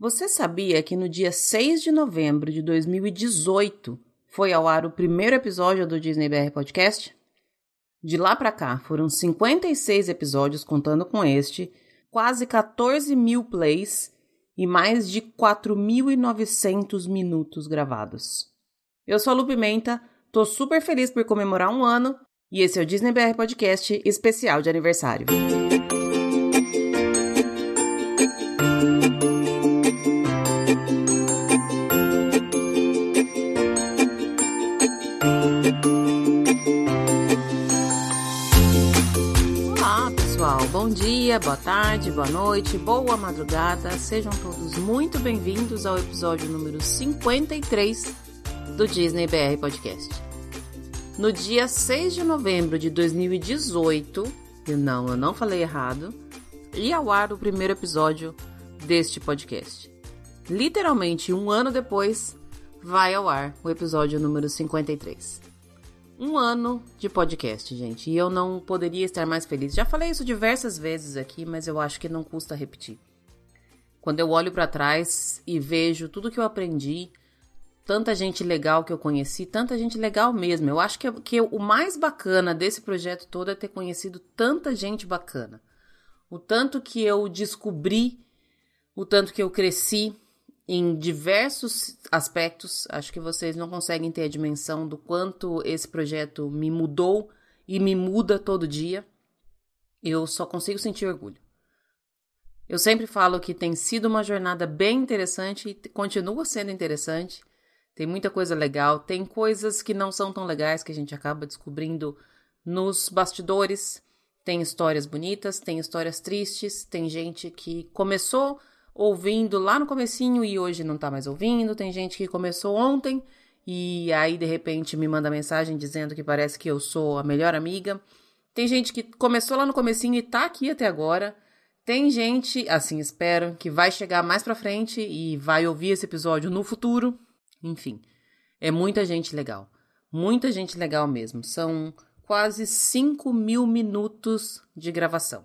Você sabia que no dia 6 de novembro de 2018 foi ao ar o primeiro episódio do Disney BR Podcast? De lá para cá, foram 56 episódios contando com este, quase 14 mil plays e mais de 4.900 minutos gravados. Eu sou a Lu Pimenta, tô super feliz por comemorar um ano e esse é o Disney BR Podcast especial de aniversário. bom dia, boa tarde, boa noite, boa madrugada. Sejam todos muito bem-vindos ao episódio número 53 do Disney BR Podcast. No dia 6 de novembro de 2018, e não, eu não falei errado, ia ao ar o primeiro episódio deste podcast. Literalmente um ano depois, vai ao ar o episódio número 53 um ano de podcast, gente. E eu não poderia estar mais feliz. Já falei isso diversas vezes aqui, mas eu acho que não custa repetir. Quando eu olho para trás e vejo tudo que eu aprendi, tanta gente legal que eu conheci, tanta gente legal mesmo. Eu acho que, que o mais bacana desse projeto todo é ter conhecido tanta gente bacana. O tanto que eu descobri, o tanto que eu cresci, em diversos aspectos. Acho que vocês não conseguem ter a dimensão do quanto esse projeto me mudou e me muda todo dia. Eu só consigo sentir orgulho. Eu sempre falo que tem sido uma jornada bem interessante e continua sendo interessante. Tem muita coisa legal, tem coisas que não são tão legais que a gente acaba descobrindo nos bastidores. Tem histórias bonitas, tem histórias tristes, tem gente que começou ouvindo lá no comecinho e hoje não tá mais ouvindo. Tem gente que começou ontem e aí de repente me manda mensagem dizendo que parece que eu sou a melhor amiga. Tem gente que começou lá no comecinho e tá aqui até agora. Tem gente, assim espero, que vai chegar mais pra frente e vai ouvir esse episódio no futuro. Enfim, é muita gente legal. Muita gente legal mesmo. São quase 5 mil minutos de gravação.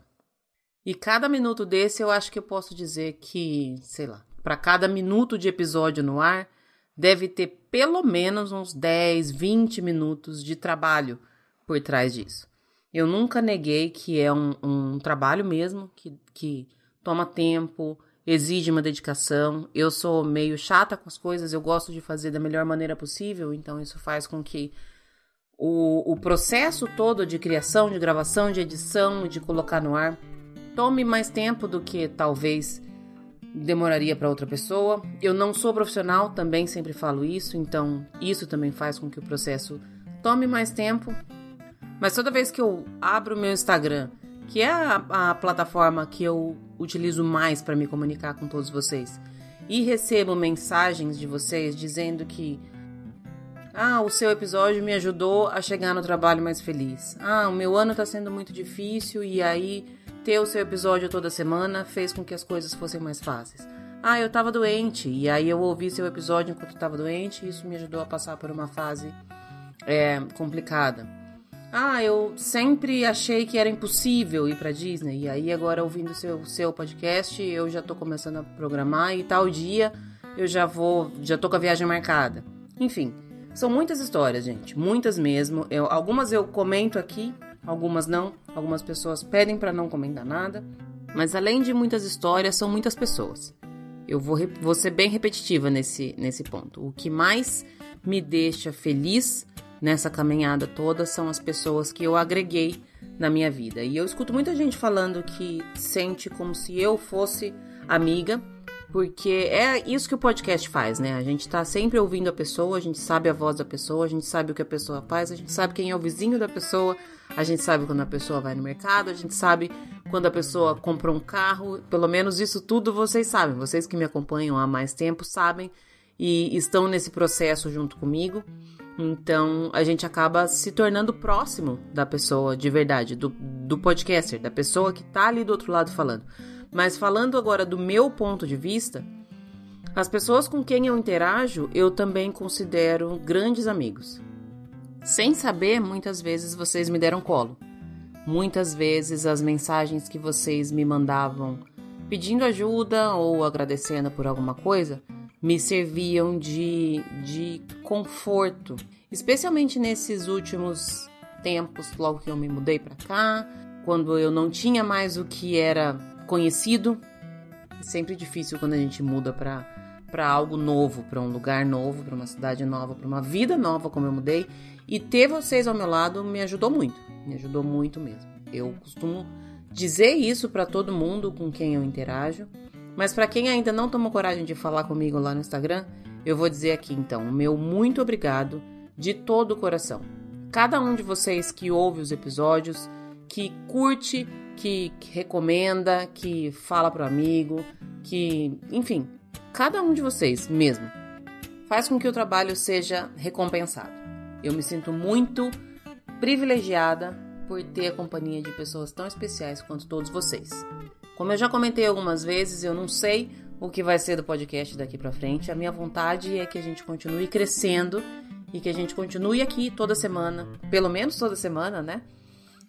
E cada minuto desse eu acho que eu posso dizer que, sei lá, para cada minuto de episódio no ar, deve ter pelo menos uns 10, 20 minutos de trabalho por trás disso. Eu nunca neguei que é um, um trabalho mesmo, que, que toma tempo, exige uma dedicação. Eu sou meio chata com as coisas, eu gosto de fazer da melhor maneira possível, então isso faz com que o, o processo todo de criação, de gravação, de edição, de colocar no ar tome mais tempo do que talvez demoraria para outra pessoa. Eu não sou profissional, também sempre falo isso, então isso também faz com que o processo tome mais tempo. Mas toda vez que eu abro o meu Instagram, que é a, a plataforma que eu utilizo mais para me comunicar com todos vocês, e recebo mensagens de vocês dizendo que ah, o seu episódio me ajudou a chegar no trabalho mais feliz. Ah, o meu ano está sendo muito difícil e aí ter o seu episódio toda semana fez com que as coisas fossem mais fáceis. Ah, eu tava doente, e aí eu ouvi seu episódio enquanto estava doente, e isso me ajudou a passar por uma fase é, complicada. Ah, eu sempre achei que era impossível ir para Disney, e aí agora ouvindo seu seu podcast, eu já tô começando a programar e tal dia eu já vou, já tô com a viagem marcada. Enfim, são muitas histórias, gente, muitas mesmo. Eu, algumas eu comento aqui, algumas não. Algumas pessoas pedem para não comentar nada. Mas além de muitas histórias, são muitas pessoas. Eu vou, vou ser bem repetitiva nesse, nesse ponto. O que mais me deixa feliz nessa caminhada toda são as pessoas que eu agreguei na minha vida. E eu escuto muita gente falando que sente como se eu fosse amiga porque é isso que o podcast faz, né? A gente tá sempre ouvindo a pessoa, a gente sabe a voz da pessoa, a gente sabe o que a pessoa faz, a gente sabe quem é o vizinho da pessoa, a gente sabe quando a pessoa vai no mercado, a gente sabe quando a pessoa compra um carro, pelo menos isso tudo vocês sabem. Vocês que me acompanham há mais tempo sabem e estão nesse processo junto comigo. Então a gente acaba se tornando próximo da pessoa de verdade, do, do podcaster, da pessoa que tá ali do outro lado falando. Mas falando agora do meu ponto de vista, as pessoas com quem eu interajo eu também considero grandes amigos. Sem saber, muitas vezes vocês me deram colo. Muitas vezes as mensagens que vocês me mandavam pedindo ajuda ou agradecendo por alguma coisa, me serviam de, de conforto, especialmente nesses últimos tempos, logo que eu me mudei para cá, quando eu não tinha mais o que era conhecido. É sempre difícil quando a gente muda para para algo novo, para um lugar novo, para uma cidade nova, para uma vida nova como eu mudei. E ter vocês ao meu lado me ajudou muito, me ajudou muito mesmo. Eu costumo dizer isso para todo mundo com quem eu interajo, mas para quem ainda não tomou coragem de falar comigo lá no Instagram, eu vou dizer aqui então, meu muito obrigado de todo o coração. Cada um de vocês que ouve os episódios, que curte, que, que recomenda, que fala pro amigo, que, enfim, cada um de vocês mesmo, faz com que o trabalho seja recompensado. Eu me sinto muito privilegiada por ter a companhia de pessoas tão especiais quanto todos vocês. Como eu já comentei algumas vezes, eu não sei o que vai ser do podcast daqui para frente. A minha vontade é que a gente continue crescendo e que a gente continue aqui toda semana, pelo menos toda semana, né?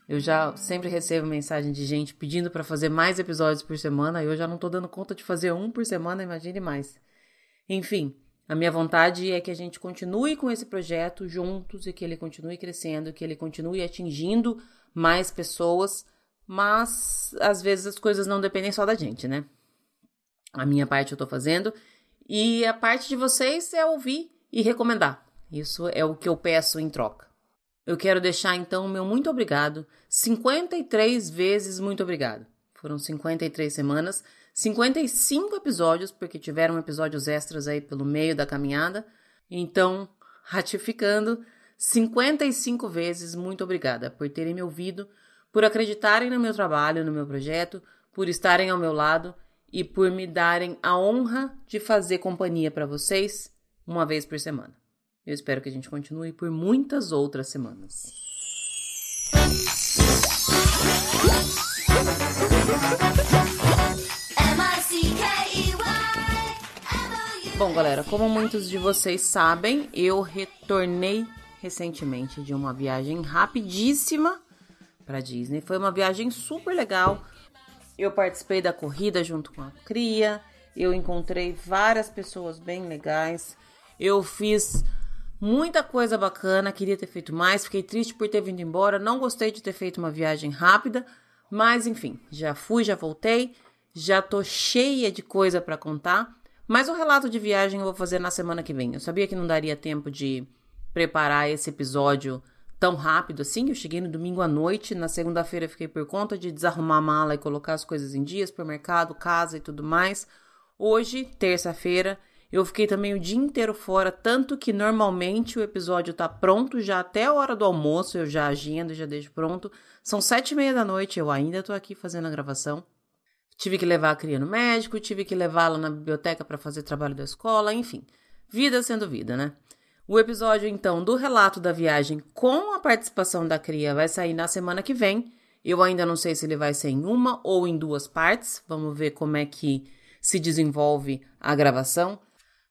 Eu já sempre recebo mensagem de gente pedindo para fazer mais episódios por semana e eu já não tô dando conta de fazer um por semana, imagine mais. Enfim, a minha vontade é que a gente continue com esse projeto juntos e que ele continue crescendo, que ele continue atingindo mais pessoas, mas às vezes as coisas não dependem só da gente, né? A minha parte eu tô fazendo e a parte de vocês é ouvir e recomendar. Isso é o que eu peço em troca. Eu quero deixar então o meu muito obrigado, 53 vezes muito obrigado. Foram 53 semanas, 55 episódios, porque tiveram episódios extras aí pelo meio da caminhada. Então, ratificando, 55 vezes muito obrigada por terem me ouvido, por acreditarem no meu trabalho, no meu projeto, por estarem ao meu lado e por me darem a honra de fazer companhia para vocês uma vez por semana. Eu espero que a gente continue por muitas outras semanas. Bom, galera, como muitos de vocês sabem, eu retornei recentemente de uma viagem rapidíssima para Disney. Foi uma viagem super legal. Eu participei da corrida junto com a Cria. Eu encontrei várias pessoas bem legais. Eu fiz Muita coisa bacana, queria ter feito mais, fiquei triste por ter vindo embora, não gostei de ter feito uma viagem rápida, mas enfim, já fui, já voltei, já tô cheia de coisa para contar. Mas o relato de viagem eu vou fazer na semana que vem. Eu sabia que não daria tempo de preparar esse episódio tão rápido assim. Eu cheguei no domingo à noite, na segunda-feira fiquei por conta de desarrumar a mala e colocar as coisas em dia, supermercado, casa e tudo mais. Hoje, terça-feira, eu fiquei também o dia inteiro fora, tanto que normalmente o episódio tá pronto já até a hora do almoço, eu já agendo, já deixo pronto. São sete e meia da noite, eu ainda tô aqui fazendo a gravação. Tive que levar a cria no médico, tive que levá-la na biblioteca para fazer trabalho da escola, enfim. Vida sendo vida, né? O episódio, então, do relato da viagem com a participação da cria vai sair na semana que vem. Eu ainda não sei se ele vai ser em uma ou em duas partes. Vamos ver como é que se desenvolve a gravação.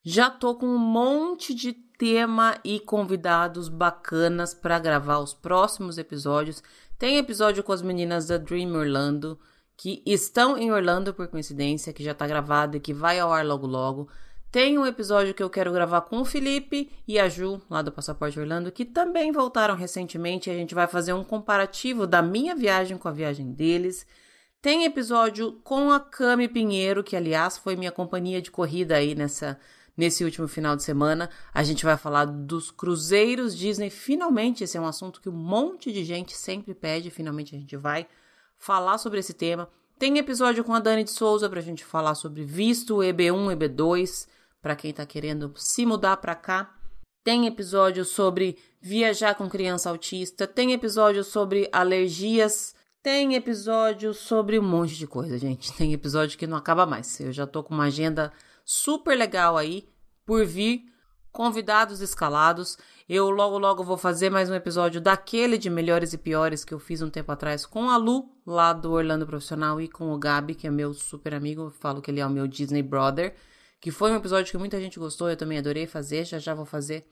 Já tô com um monte de tema e convidados bacanas para gravar os próximos episódios. Tem episódio com as meninas da Dream Orlando, que estão em Orlando por coincidência, que já tá gravado e que vai ao ar logo logo. Tem um episódio que eu quero gravar com o Felipe e a Ju, lá do Passaporte Orlando, que também voltaram recentemente. A gente vai fazer um comparativo da minha viagem com a viagem deles. Tem episódio com a Cami Pinheiro, que aliás foi minha companhia de corrida aí nessa Nesse último final de semana, a gente vai falar dos cruzeiros Disney. Finalmente, esse é um assunto que um monte de gente sempre pede. Finalmente, a gente vai falar sobre esse tema. Tem episódio com a Dani de Souza para a gente falar sobre visto EB1, EB2, para quem está querendo se mudar para cá. Tem episódio sobre viajar com criança autista. Tem episódio sobre alergias. Tem episódio sobre um monte de coisa, gente. Tem episódio que não acaba mais. Eu já tô com uma agenda super legal aí por vir, convidados escalados. Eu logo logo vou fazer mais um episódio daquele de melhores e piores que eu fiz um tempo atrás com a Lu, lá do Orlando Profissional, e com o Gabi, que é meu super amigo, eu falo que ele é o meu Disney Brother, que foi um episódio que muita gente gostou, eu também adorei fazer, já já vou fazer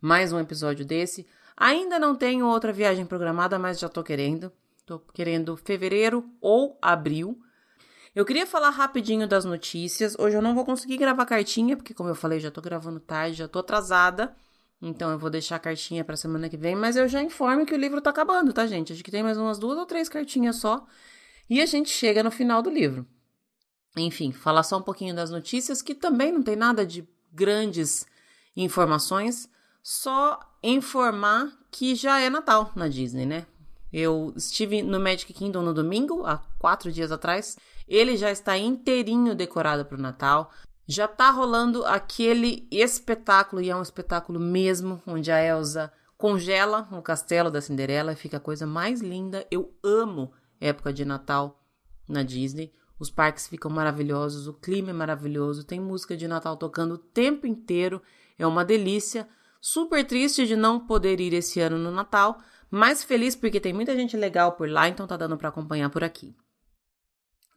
mais um episódio desse. Ainda não tenho outra viagem programada, mas já tô querendo. Tô querendo fevereiro ou abril. Eu queria falar rapidinho das notícias. Hoje eu não vou conseguir gravar cartinha, porque, como eu falei, já tô gravando tarde, já tô atrasada. Então eu vou deixar a cartinha pra semana que vem, mas eu já informo que o livro tá acabando, tá, gente? Acho que tem mais umas duas ou três cartinhas só. E a gente chega no final do livro. Enfim, falar só um pouquinho das notícias, que também não tem nada de grandes informações, só informar que já é Natal na Disney, né? Eu estive no Magic Kingdom no domingo, há quatro dias atrás. Ele já está inteirinho decorado para o Natal. Já tá rolando aquele espetáculo, e é um espetáculo mesmo, onde a Elsa congela o castelo da Cinderela e fica a coisa mais linda. Eu amo época de Natal na Disney. Os parques ficam maravilhosos, o clima é maravilhoso, tem música de Natal tocando o tempo inteiro, é uma delícia. Super triste de não poder ir esse ano no Natal, mas feliz porque tem muita gente legal por lá, então tá dando para acompanhar por aqui.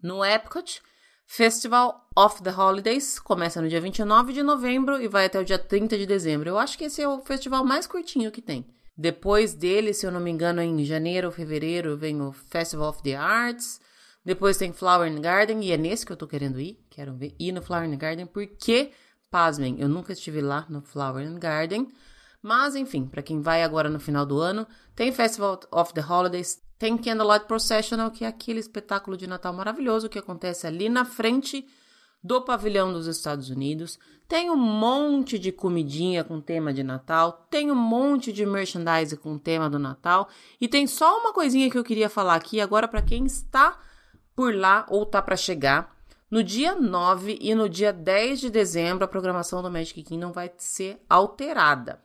No Epcot, Festival of the Holidays começa no dia 29 de novembro e vai até o dia 30 de dezembro. Eu acho que esse é o festival mais curtinho que tem. Depois dele, se eu não me engano, em janeiro ou fevereiro, vem o Festival of the Arts. Depois tem Flower and Garden, e é nesse que eu tô querendo ir. Quero ver, ir no Flower and Garden, porque, pasmem, eu nunca estive lá no Flower and Garden. Mas, enfim, para quem vai agora no final do ano, tem Festival of the Holidays, tem Candlelight Processional, que é aquele espetáculo de Natal maravilhoso que acontece ali na frente do pavilhão dos Estados Unidos. Tem um monte de comidinha com tema de Natal, tem um monte de merchandise com tema do Natal e tem só uma coisinha que eu queria falar aqui agora para quem está por lá ou tá para chegar. No dia 9 e no dia 10 de dezembro, a programação do Magic Kingdom vai ser alterada.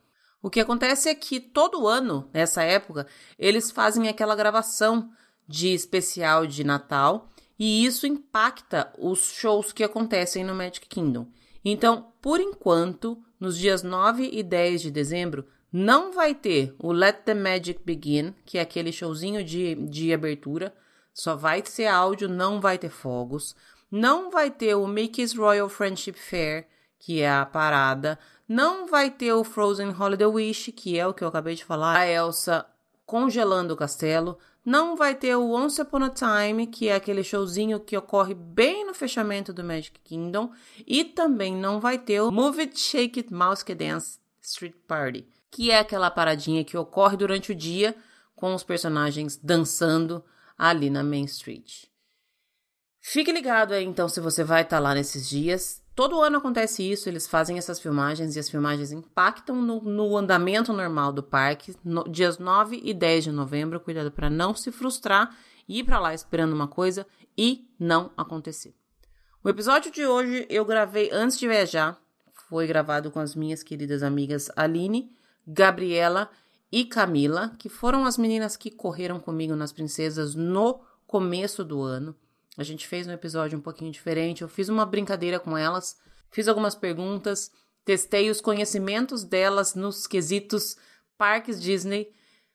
O que acontece é que todo ano, nessa época, eles fazem aquela gravação de especial de Natal e isso impacta os shows que acontecem no Magic Kingdom. Então, por enquanto, nos dias 9 e 10 de dezembro, não vai ter o Let the Magic Begin, que é aquele showzinho de, de abertura. Só vai ser áudio, não vai ter fogos. Não vai ter o Mickey's Royal Friendship Fair, que é a parada. Não vai ter o Frozen Holiday Wish, que é o que eu acabei de falar, a Elsa congelando o castelo. Não vai ter o Once Upon a Time, que é aquele showzinho que ocorre bem no fechamento do Magic Kingdom. E também não vai ter o Move It, Shake It, Mouse Dance Street Party, que é aquela paradinha que ocorre durante o dia com os personagens dançando ali na Main Street. Fique ligado aí então se você vai estar tá lá nesses dias. Todo ano acontece isso, eles fazem essas filmagens e as filmagens impactam no, no andamento normal do parque, no, dias 9 e 10 de novembro. Cuidado para não se frustrar e ir para lá esperando uma coisa e não acontecer. O episódio de hoje eu gravei antes de viajar, foi gravado com as minhas queridas amigas Aline, Gabriela e Camila, que foram as meninas que correram comigo nas princesas no começo do ano. A gente fez um episódio um pouquinho diferente. Eu fiz uma brincadeira com elas, fiz algumas perguntas, testei os conhecimentos delas nos quesitos parques Disney,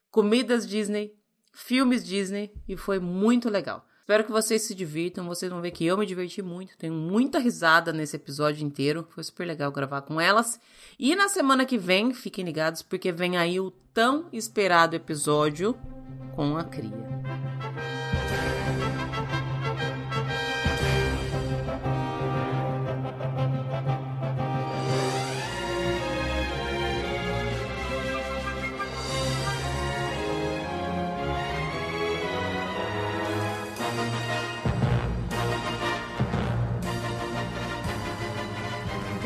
comidas Disney, filmes Disney e foi muito legal. Espero que vocês se divirtam. Vocês vão ver que eu me diverti muito. Tenho muita risada nesse episódio inteiro. Foi super legal gravar com elas. E na semana que vem, fiquem ligados, porque vem aí o tão esperado episódio com a cria.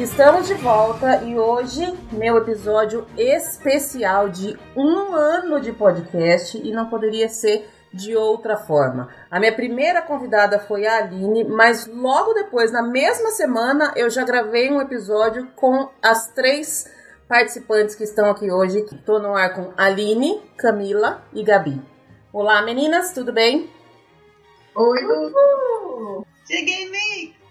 Estamos de volta e hoje meu episódio especial de um ano de podcast e não poderia ser de outra forma. A minha primeira convidada foi a Aline, mas logo depois, na mesma semana, eu já gravei um episódio com as três participantes que estão aqui hoje. Estou no ar com Aline, Camila e Gabi. Olá meninas, tudo bem? Oi, Lu! Cheguei, Mick!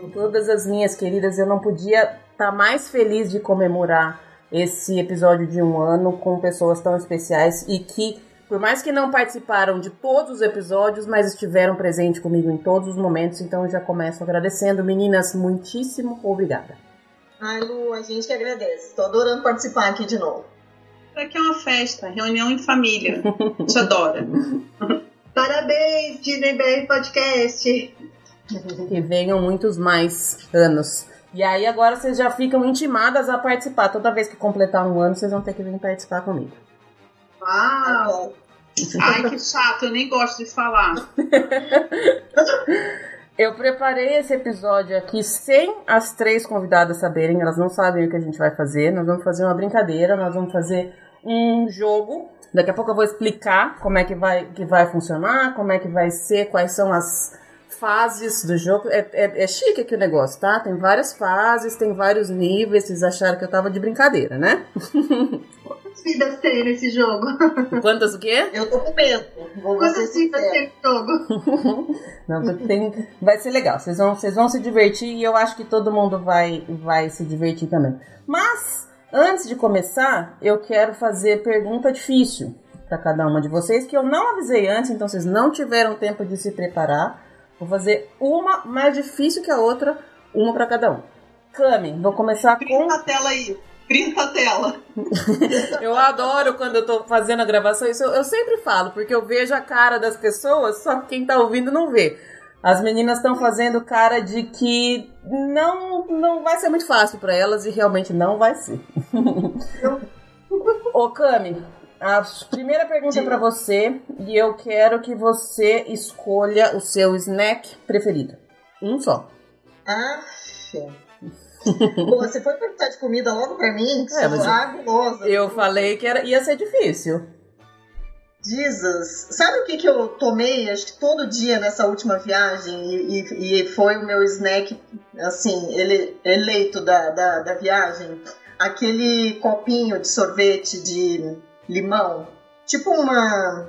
Com todas as minhas queridas, eu não podia estar tá mais feliz de comemorar esse episódio de um ano com pessoas tão especiais e que, por mais que não participaram de todos os episódios, mas estiveram presentes comigo em todos os momentos, então eu já começo agradecendo. Meninas, muitíssimo obrigada. Ai, Lu, a gente que agradece. Estou adorando participar aqui de novo. Aqui é uma festa, reunião em família. Te adora. Parabéns, Disney BR Podcast. Que venham muitos mais anos. E aí agora vocês já ficam intimadas a participar. Toda vez que completar um ano, vocês vão ter que vir participar comigo. Uau! Ai, que chato, eu nem gosto de falar. Eu preparei esse episódio aqui sem as três convidadas saberem, elas não sabem o que a gente vai fazer. Nós vamos fazer uma brincadeira, nós vamos fazer um jogo. Daqui a pouco eu vou explicar como é que vai, que vai funcionar, como é que vai ser, quais são as fases do jogo. É, é, é chique aqui o negócio, tá? Tem várias fases, tem vários níveis. Vocês acharam que eu tava de brincadeira, né? vidas tem nesse jogo? Quantas o quê? Eu tô com medo. Quantas vidas tem nesse jogo? Não, tem, vai ser legal. Vocês vão, vocês vão se divertir e eu acho que todo mundo vai, vai se divertir também. Mas, antes de começar, eu quero fazer pergunta difícil para cada uma de vocês, que eu não avisei antes, então vocês não tiveram tempo de se preparar. Vou fazer uma mais difícil que a outra, uma para cada um. Cami, vou começar com. Printa a tela aí. Printa a tela. eu adoro quando eu tô fazendo a gravação, isso eu, eu, sempre falo, porque eu vejo a cara das pessoas, só que quem tá ouvindo não vê. As meninas estão fazendo cara de que não, não vai ser muito fácil para elas e realmente não vai ser. Ô, Cami, a primeira pergunta é para você e eu quero que você escolha o seu snack preferido. Um só. Ah, Pô, você foi perguntar de comida logo pra mim? Que é, sou agulosa. Eu falei que era, ia ser difícil. Jesus, sabe o que, que eu tomei acho que todo dia nessa última viagem e, e, e foi o meu snack, assim, ele eleito da, da, da viagem? Aquele copinho de sorvete de limão, tipo uma,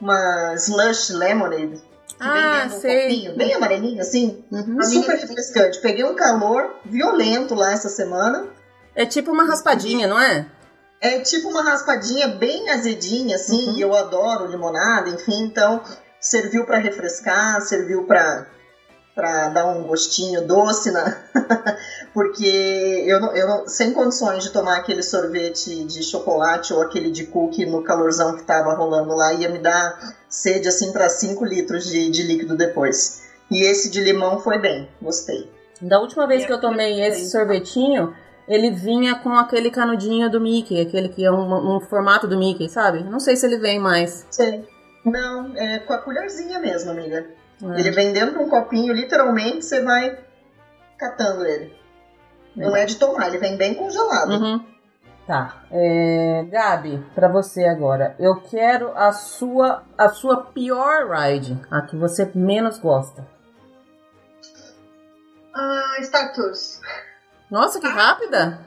uma slush lemonade. Ah, sei. Copinho, bem amarelinho, assim. Uhum. Super refrescante. Peguei um calor violento lá essa semana. É tipo uma raspadinha, não é? É tipo uma raspadinha bem azedinha, assim, uhum. eu adoro limonada, enfim, então serviu para refrescar, serviu para para dar um gostinho doce, né? porque eu, não, eu não, sem condições de tomar aquele sorvete de chocolate ou aquele de cookie no calorzão que tava rolando lá, ia me dar sede assim para 5 litros de, de líquido depois. E esse de limão foi bem, gostei. Da última vez que eu tomei esse sorvetinho, ele vinha com aquele canudinho do Mickey, aquele que é um, um formato do Mickey, sabe? Não sei se ele vem mais. Sei. Não, é com a colherzinha mesmo, amiga. É. Ele vem dentro de um copinho, literalmente, você vai catando ele. Não é de tomar, ele vem bem congelado. Uhum. Tá. É, Gabi, para você agora. Eu quero a sua, a sua pior ride, a que você menos gosta. Ah, Star Tours. Nossa, que rápida!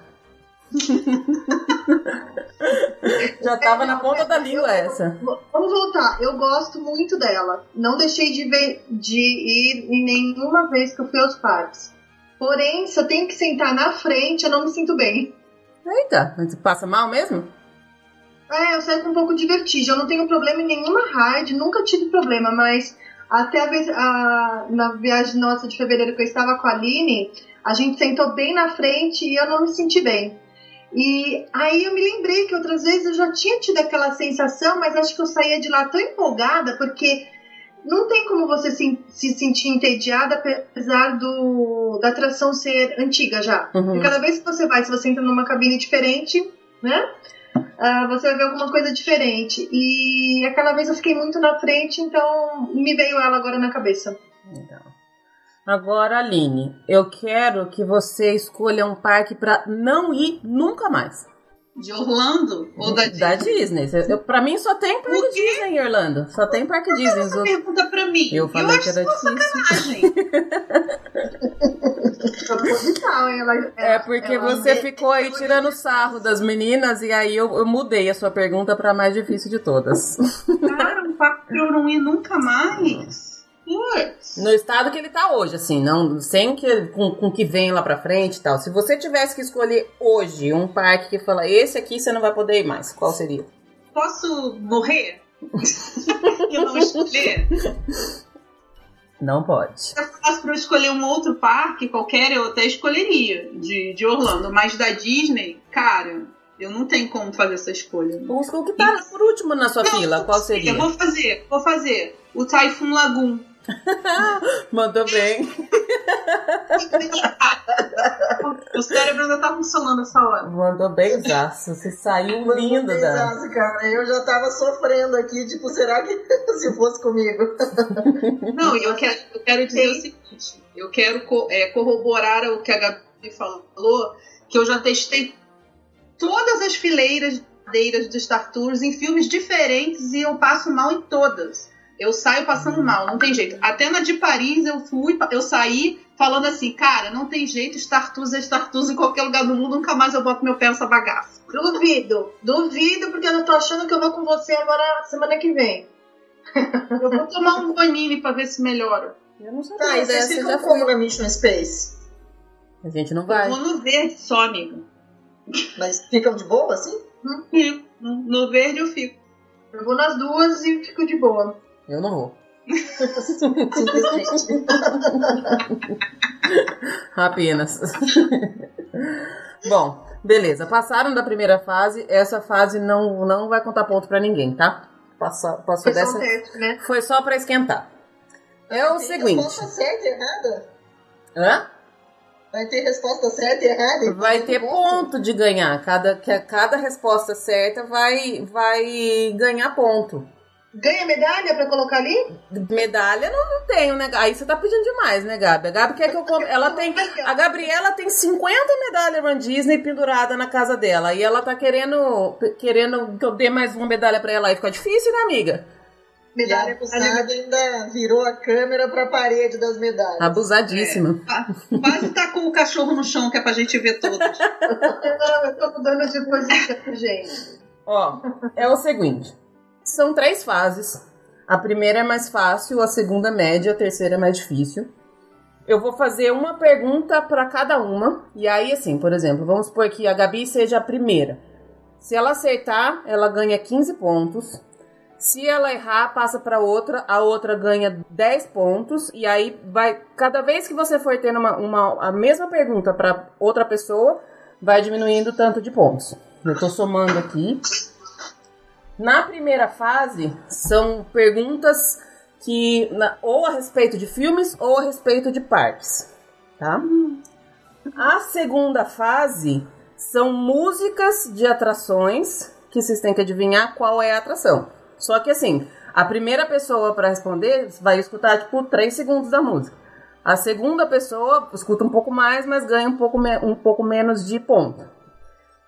Já tava na ponta da língua essa. Vamos voltar. Eu gosto muito dela. Não deixei de, ver, de ir em nenhuma vez que eu fui aos parques. Porém, se eu tenho que sentar na frente, eu não me sinto bem. Eita, mas passa mal mesmo? É, eu saio com um pouco de vertigem. Eu não tenho problema em nenhuma ride, nunca tive problema, mas até a vez, a, na viagem nossa de fevereiro que eu estava com a Aline, a gente sentou bem na frente e eu não me senti bem. E aí eu me lembrei que outras vezes eu já tinha tido aquela sensação, mas acho que eu saía de lá tão empolgada, porque não tem como você se, se sentir entediada apesar do, da atração ser antiga já. Uhum. E cada vez que você vai, se você entra numa cabine diferente, né? Uh, você vai ver alguma coisa diferente. E aquela vez eu fiquei muito na frente, então me veio ela agora na cabeça. Legal. Agora, Aline, eu quero que você escolha um parque para não ir nunca mais. De Orlando ou da Disney? Da Disney. Eu, pra mim só tem parque Disney em Orlando. Só tem parque Disney. Essa pergunta pra mim. Eu falei eu que era difícil. é porque ela você ficou aí tirando sarro das meninas e aí eu, eu mudei a sua pergunta pra mais difícil de todas. Cara, um parque pra eu não ir nunca mais. No estado que ele tá hoje, assim, não sem que com, com que vem lá pra frente e tal. Se você tivesse que escolher hoje um parque que fala, esse aqui você não vai poder ir mais, qual seria? Posso morrer? e eu não escolher? Não pode. Se fosse pra eu escolher um outro parque qualquer, eu até escolheria de, de Orlando. Mas da Disney, cara, eu não tenho como fazer essa escolha. O que tá por último na sua não, fila, qual seria? Eu vou fazer, vou fazer o Typhoon Lagoon. Mandou bem. o cérebro ainda tá funcionando essa hora. Mandou bem, Zaço. Você saiu Mandou lindo bem, da. Zaço, cara. Eu já tava sofrendo aqui, tipo, será que se fosse comigo? Não, e eu quero, eu quero dizer o seguinte: eu quero co- é, corroborar o que a Gabi falou, que eu já testei todas as fileiras cadeiras de Star Tours em filmes diferentes e eu passo mal em todas. Eu saio passando mal, não tem jeito. Até na de Paris eu fui, eu saí falando assim, cara, não tem jeito, Star Tours é Star Tours em qualquer lugar do mundo, nunca mais eu boto meu pé nessa bagaça. Duvido, duvido, porque eu não tô achando que eu vou com você agora semana que vem. Eu vou tomar um banini pra ver se melhora. Eu não sei Tá, e vocês ficam como na Mission Space? A gente não Eu vai. vou no verde só, amiga. Mas ficam de boa, assim? Fico. No no verde eu fico. Eu vou nas duas e fico de boa. Eu não vou. Simplesmente. Apenas. Bom, beleza. Passaram da primeira fase. Essa fase não, não vai contar ponto pra ninguém, tá? Passou, passou Foi só dessa. um teste, né? Foi só pra esquentar. É o seguinte. resposta certa e errada? Hã? Vai ter resposta certa e errada? Vai ter ponto de ganhar. Cada, que- cada resposta certa vai, vai ganhar ponto. Ganha medalha pra colocar ali? Medalha não, não tenho, né? Aí você tá pedindo demais, né, Gabi? A Gabi quer que eu come... Ela tem. A Gabriela tem 50 medalhas Run Disney pendurada na casa dela. E ela tá querendo, querendo que eu dê mais uma medalha pra ela. Aí fica difícil, né, amiga? A Medalha abusada ainda virou a câmera pra parede das medalhas. Abusadíssima. Quase tacou o cachorro no chão, que é pra gente ver todos. Eu tô mudando de posição, gente. Ó, é o seguinte: são três fases. A primeira é mais fácil, a segunda é média, a terceira é mais difícil. Eu vou fazer uma pergunta para cada uma. E aí, assim, por exemplo, vamos supor que a Gabi seja a primeira. Se ela acertar, ela ganha 15 pontos. Se ela errar, passa para outra, a outra ganha 10 pontos. E aí vai. Cada vez que você for tendo uma, uma- a mesma pergunta para outra pessoa, vai diminuindo o tanto de pontos. Eu tô somando aqui. Na primeira fase, são perguntas que na- ou a respeito de filmes ou a respeito de parques, tá? A segunda fase são músicas de atrações que vocês têm que adivinhar qual é a atração. Só que assim, a primeira pessoa para responder vai escutar tipo 3 segundos da música. A segunda pessoa escuta um pouco mais, mas ganha um pouco, um pouco menos de ponto.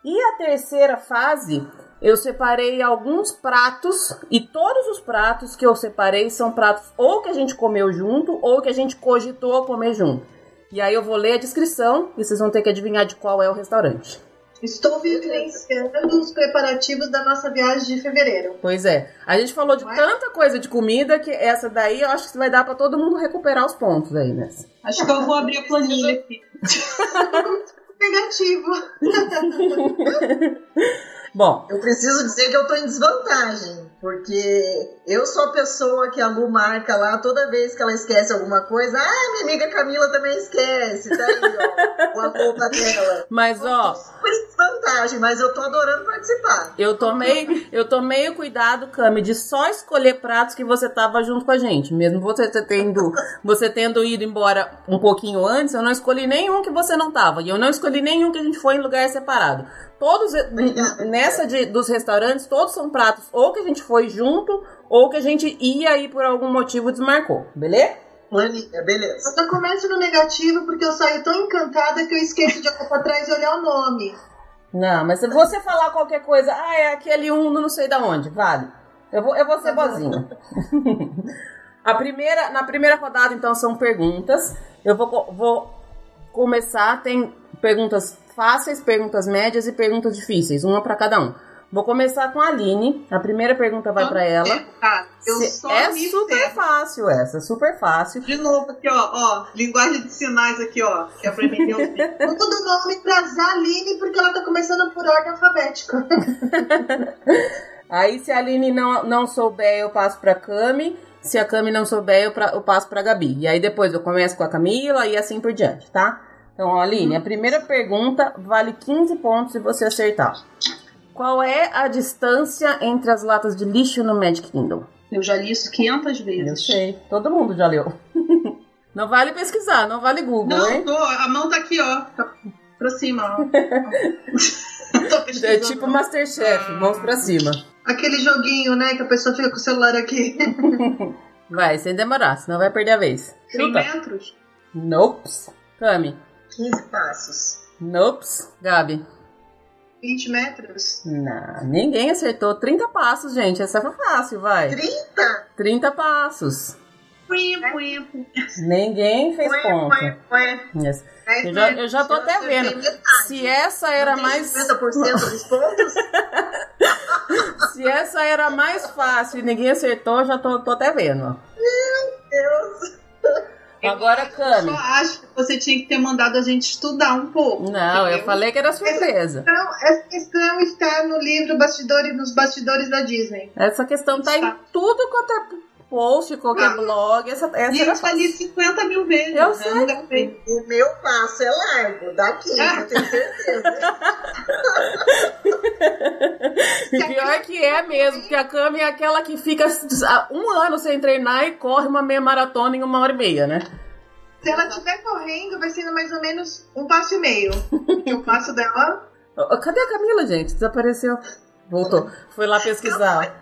E a terceira fase, eu separei alguns pratos e todos os pratos que eu separei são pratos ou que a gente comeu junto ou que a gente cogitou comer junto. E aí eu vou ler a descrição e vocês vão ter que adivinhar de qual é o restaurante. Estou vivenciando os preparativos da nossa viagem de fevereiro. Pois é, a gente falou de é? tanta coisa de comida que essa daí eu acho que vai dar pra todo mundo recuperar os pontos aí nessa. Acho que eu vou abrir a planilha aqui. Negativo. Bom, Eu preciso dizer que eu tô em desvantagem, porque eu sou a pessoa que a Lu marca lá toda vez que ela esquece alguma coisa. Ah, minha amiga Camila também esquece, tá aí, ó, o arroba dela. mas ó, desvantagem, mas eu tô adorando participar. Eu tomei, eu tomei o cuidado, Cami, de só escolher pratos que você tava junto com a gente. Mesmo você tendo, você tendo ido embora um pouquinho antes, eu não escolhi nenhum que você não tava. E eu não escolhi nenhum que a gente foi em lugar separado. Todos nessa de, dos restaurantes, todos são pratos ou que a gente foi junto ou que a gente ia e por algum motivo desmarcou, beleza? Planilha, beleza. Eu só começo no negativo porque eu saio tão encantada que eu esqueço de olhar pra trás e olhar o nome. Não, mas se você falar qualquer coisa, ah, é aquele um não sei da onde, vale. Eu vou, eu vou ser boazinha. A primeira, na primeira rodada, então, são perguntas. Eu vou, vou começar, tem perguntas fáceis, perguntas médias e perguntas difíceis, uma pra cada um. Vou começar com a Aline. A primeira pergunta vai pra ela. Tá, eu Se- só é super ferro. fácil essa, super fácil. De novo aqui, ó, ó, linguagem de sinais aqui, ó, que é o nome pra Zaline porque ela tá começando por ordem alfabética. Aí, se a Aline não, não souber, eu passo pra Cami. Se a Cami não souber, eu, pra- eu passo pra Gabi. E aí depois eu começo com a Camila e assim por diante, tá? Então, Aline, a primeira pergunta vale 15 pontos se você acertar. Qual é a distância entre as latas de lixo no Magic Kingdom? Eu já li isso 500 Eu vezes. sei, todo mundo já leu. Não vale pesquisar, não vale Google, Não, hein? tô, a mão tá aqui, ó. Tá pra cima, ó. É tipo Masterchef, mãos pra cima. Aquele joguinho, né, que a pessoa fica com o celular aqui. Vai, sem demorar, senão vai perder a vez. 100 Chuta. metros? Nopes. Cami. 15 passos. Nopes. Gabi. 20 metros. Não, ninguém acertou. 30 passos, gente. Essa foi fácil, vai. 30? 30 passos. Pim, pim, pim. Ninguém fez ponto. Yes. 10 Eu já, eu já tô até vendo. Se essa era mais. 50% dos pontos? Se essa era mais fácil e ninguém acertou, já tô, tô até vendo. ó. Deus. Agora, Cami. Só acho que você tinha que ter mandado a gente estudar um pouco. Não, eu entendeu? falei que era surpresa. Então, essa questão está no livro Bastidores, nos Bastidores da Disney. Essa questão tá em tudo quanto é post, qualquer blog. Essa, essa E eu falei fácil. 50 mil vezes. Eu né? sei. O meu passo é largo, daqui, eu tenho certeza. Pior que é mesmo, porque a Cami é aquela que fica um ano sem treinar e corre uma meia maratona em uma hora e meia, né? Se ela estiver correndo, vai sendo mais ou menos um passo e meio. O passo dela. Cadê a Camila, gente? Desapareceu. Voltou. Foi lá pesquisar.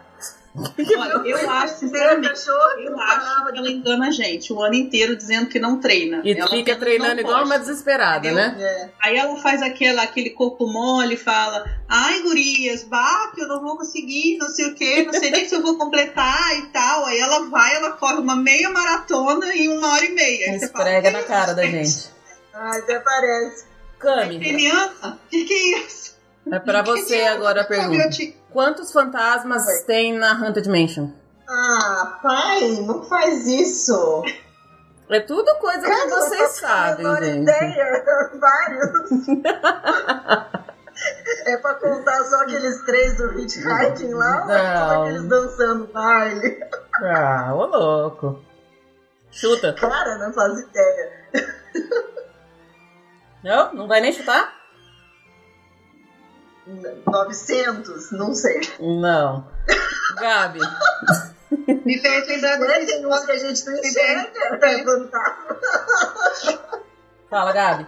Olha, eu acho, sinceramente, eu acho que ela engana a gente o ano inteiro dizendo que não treina. E Ela fica treinando igual uma desesperada, Eu- né? É. Aí ela faz aquela, aquele corpo mole, fala: Ai, gurias, bah, que eu não vou conseguir, não sei o quê, não sei nem se eu vou completar e tal. Aí ela vai, ela corre uma meia maratona em uma hora e meia. Aí você fala, "Que na cara da gente? Ai, até parece. Cami, Keniana? Que que é isso? é pra você agora a pergunta. Quantos fantasmas Oi. tem na Haunted Mansion? Ah, pai, não faz isso. É tudo coisa que Cara, vocês faço a sabem, gente. ideia. Vários. é pra contar só aqueles três do hitchhiking lá? ou é Não. Aqueles dançando baile? Ah, ô louco. Chuta. Cara, não faz ideia. Não? Não vai nem chutar? 900, não sei. Não. Gabi. Me fez lembrar do Né? Tem uns que a gente não enxerga. É fantasma. Fala, Gabi.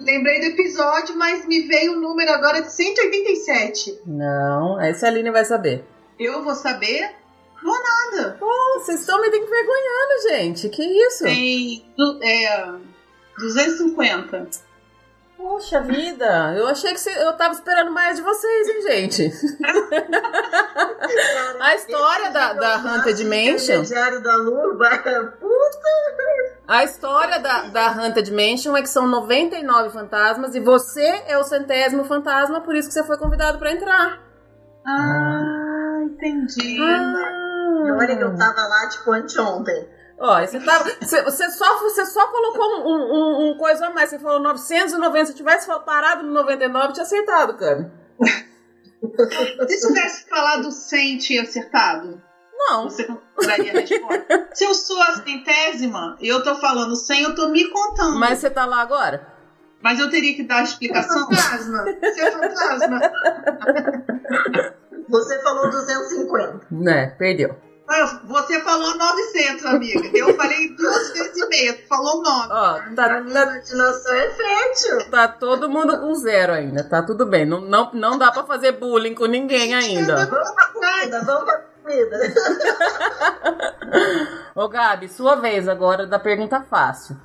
Lembrei do episódio, mas me veio o número agora de 187. Não, essa a Aline vai saber. Eu vou saber? Vou nada. Pô, vocês estão me envergonhando, gente. Que isso? Tem du- é, 250. Poxa vida, eu achei que eu tava esperando mais de vocês, hein, gente? A história da, da Haunted Mansion, Diário da Luba. Puta. a história da, da Haunted Mansion é que são 99 fantasmas e você é o centésimo fantasma, por isso que você foi convidado pra entrar. Ah, entendi. E olha que eu tava lá, tipo, anteontem. Ó, você, tava, você, você só, você só colocou um, um, um coisa a mais. Você falou 990. Se eu tivesse parado no 99, eu tinha acertado, cara. Se tivesse falado 100 tinha acertado, Não. você daria a resposta. Se eu sou a centésima e eu tô falando 100, eu tô me contando. Mas você tá lá agora? Mas eu teria que dar a É explicação? fantasma. Seu fantasma. Você falou 250. Né, perdeu. Você falou 900, amiga. Eu falei duas vezes e meia. Falou 9. Ó, tá, A tá, imaginação é fértil. tá todo mundo com zero ainda. Tá tudo bem. Não, não, não dá pra fazer bullying com ninguém ainda. Vamos pra comida, vamos pra comida. Ô, Gabi, sua vez agora da pergunta fácil.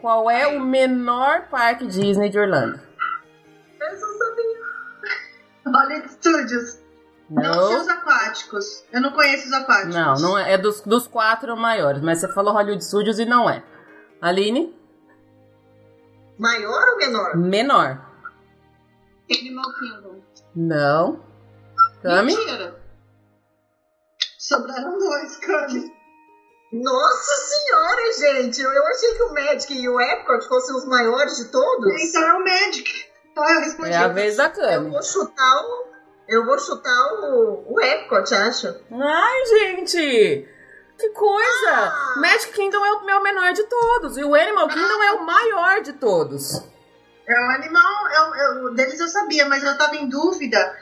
Qual é o menor parque Disney de Orlando? Eu só sabia. Hollywood Studios. Não Não. os aquáticos. Eu não conheço os aquáticos. Não, não é, é dos, dos quatro maiores, mas você falou Hollywood Studios e não é. Aline? Maior ou menor? Menor. Animal Kingdom. Não. Cami? Mentira. Sobraram dois, Cami. Nossa senhora, gente! Eu, eu achei que o Magic e o Epcot fossem os maiores de todos. Então é o Magic. Então eu respondi. É a vez da Eu Cami. vou chutar o. Eu vou chutar o, o Epcot, acho. Ai, gente! Que coisa! Ah! Magic Kingdom é o meu menor de todos. E o Animal Kingdom é o maior de todos. É o animal, é o, é o- deles eu sabia, mas eu tava em dúvida.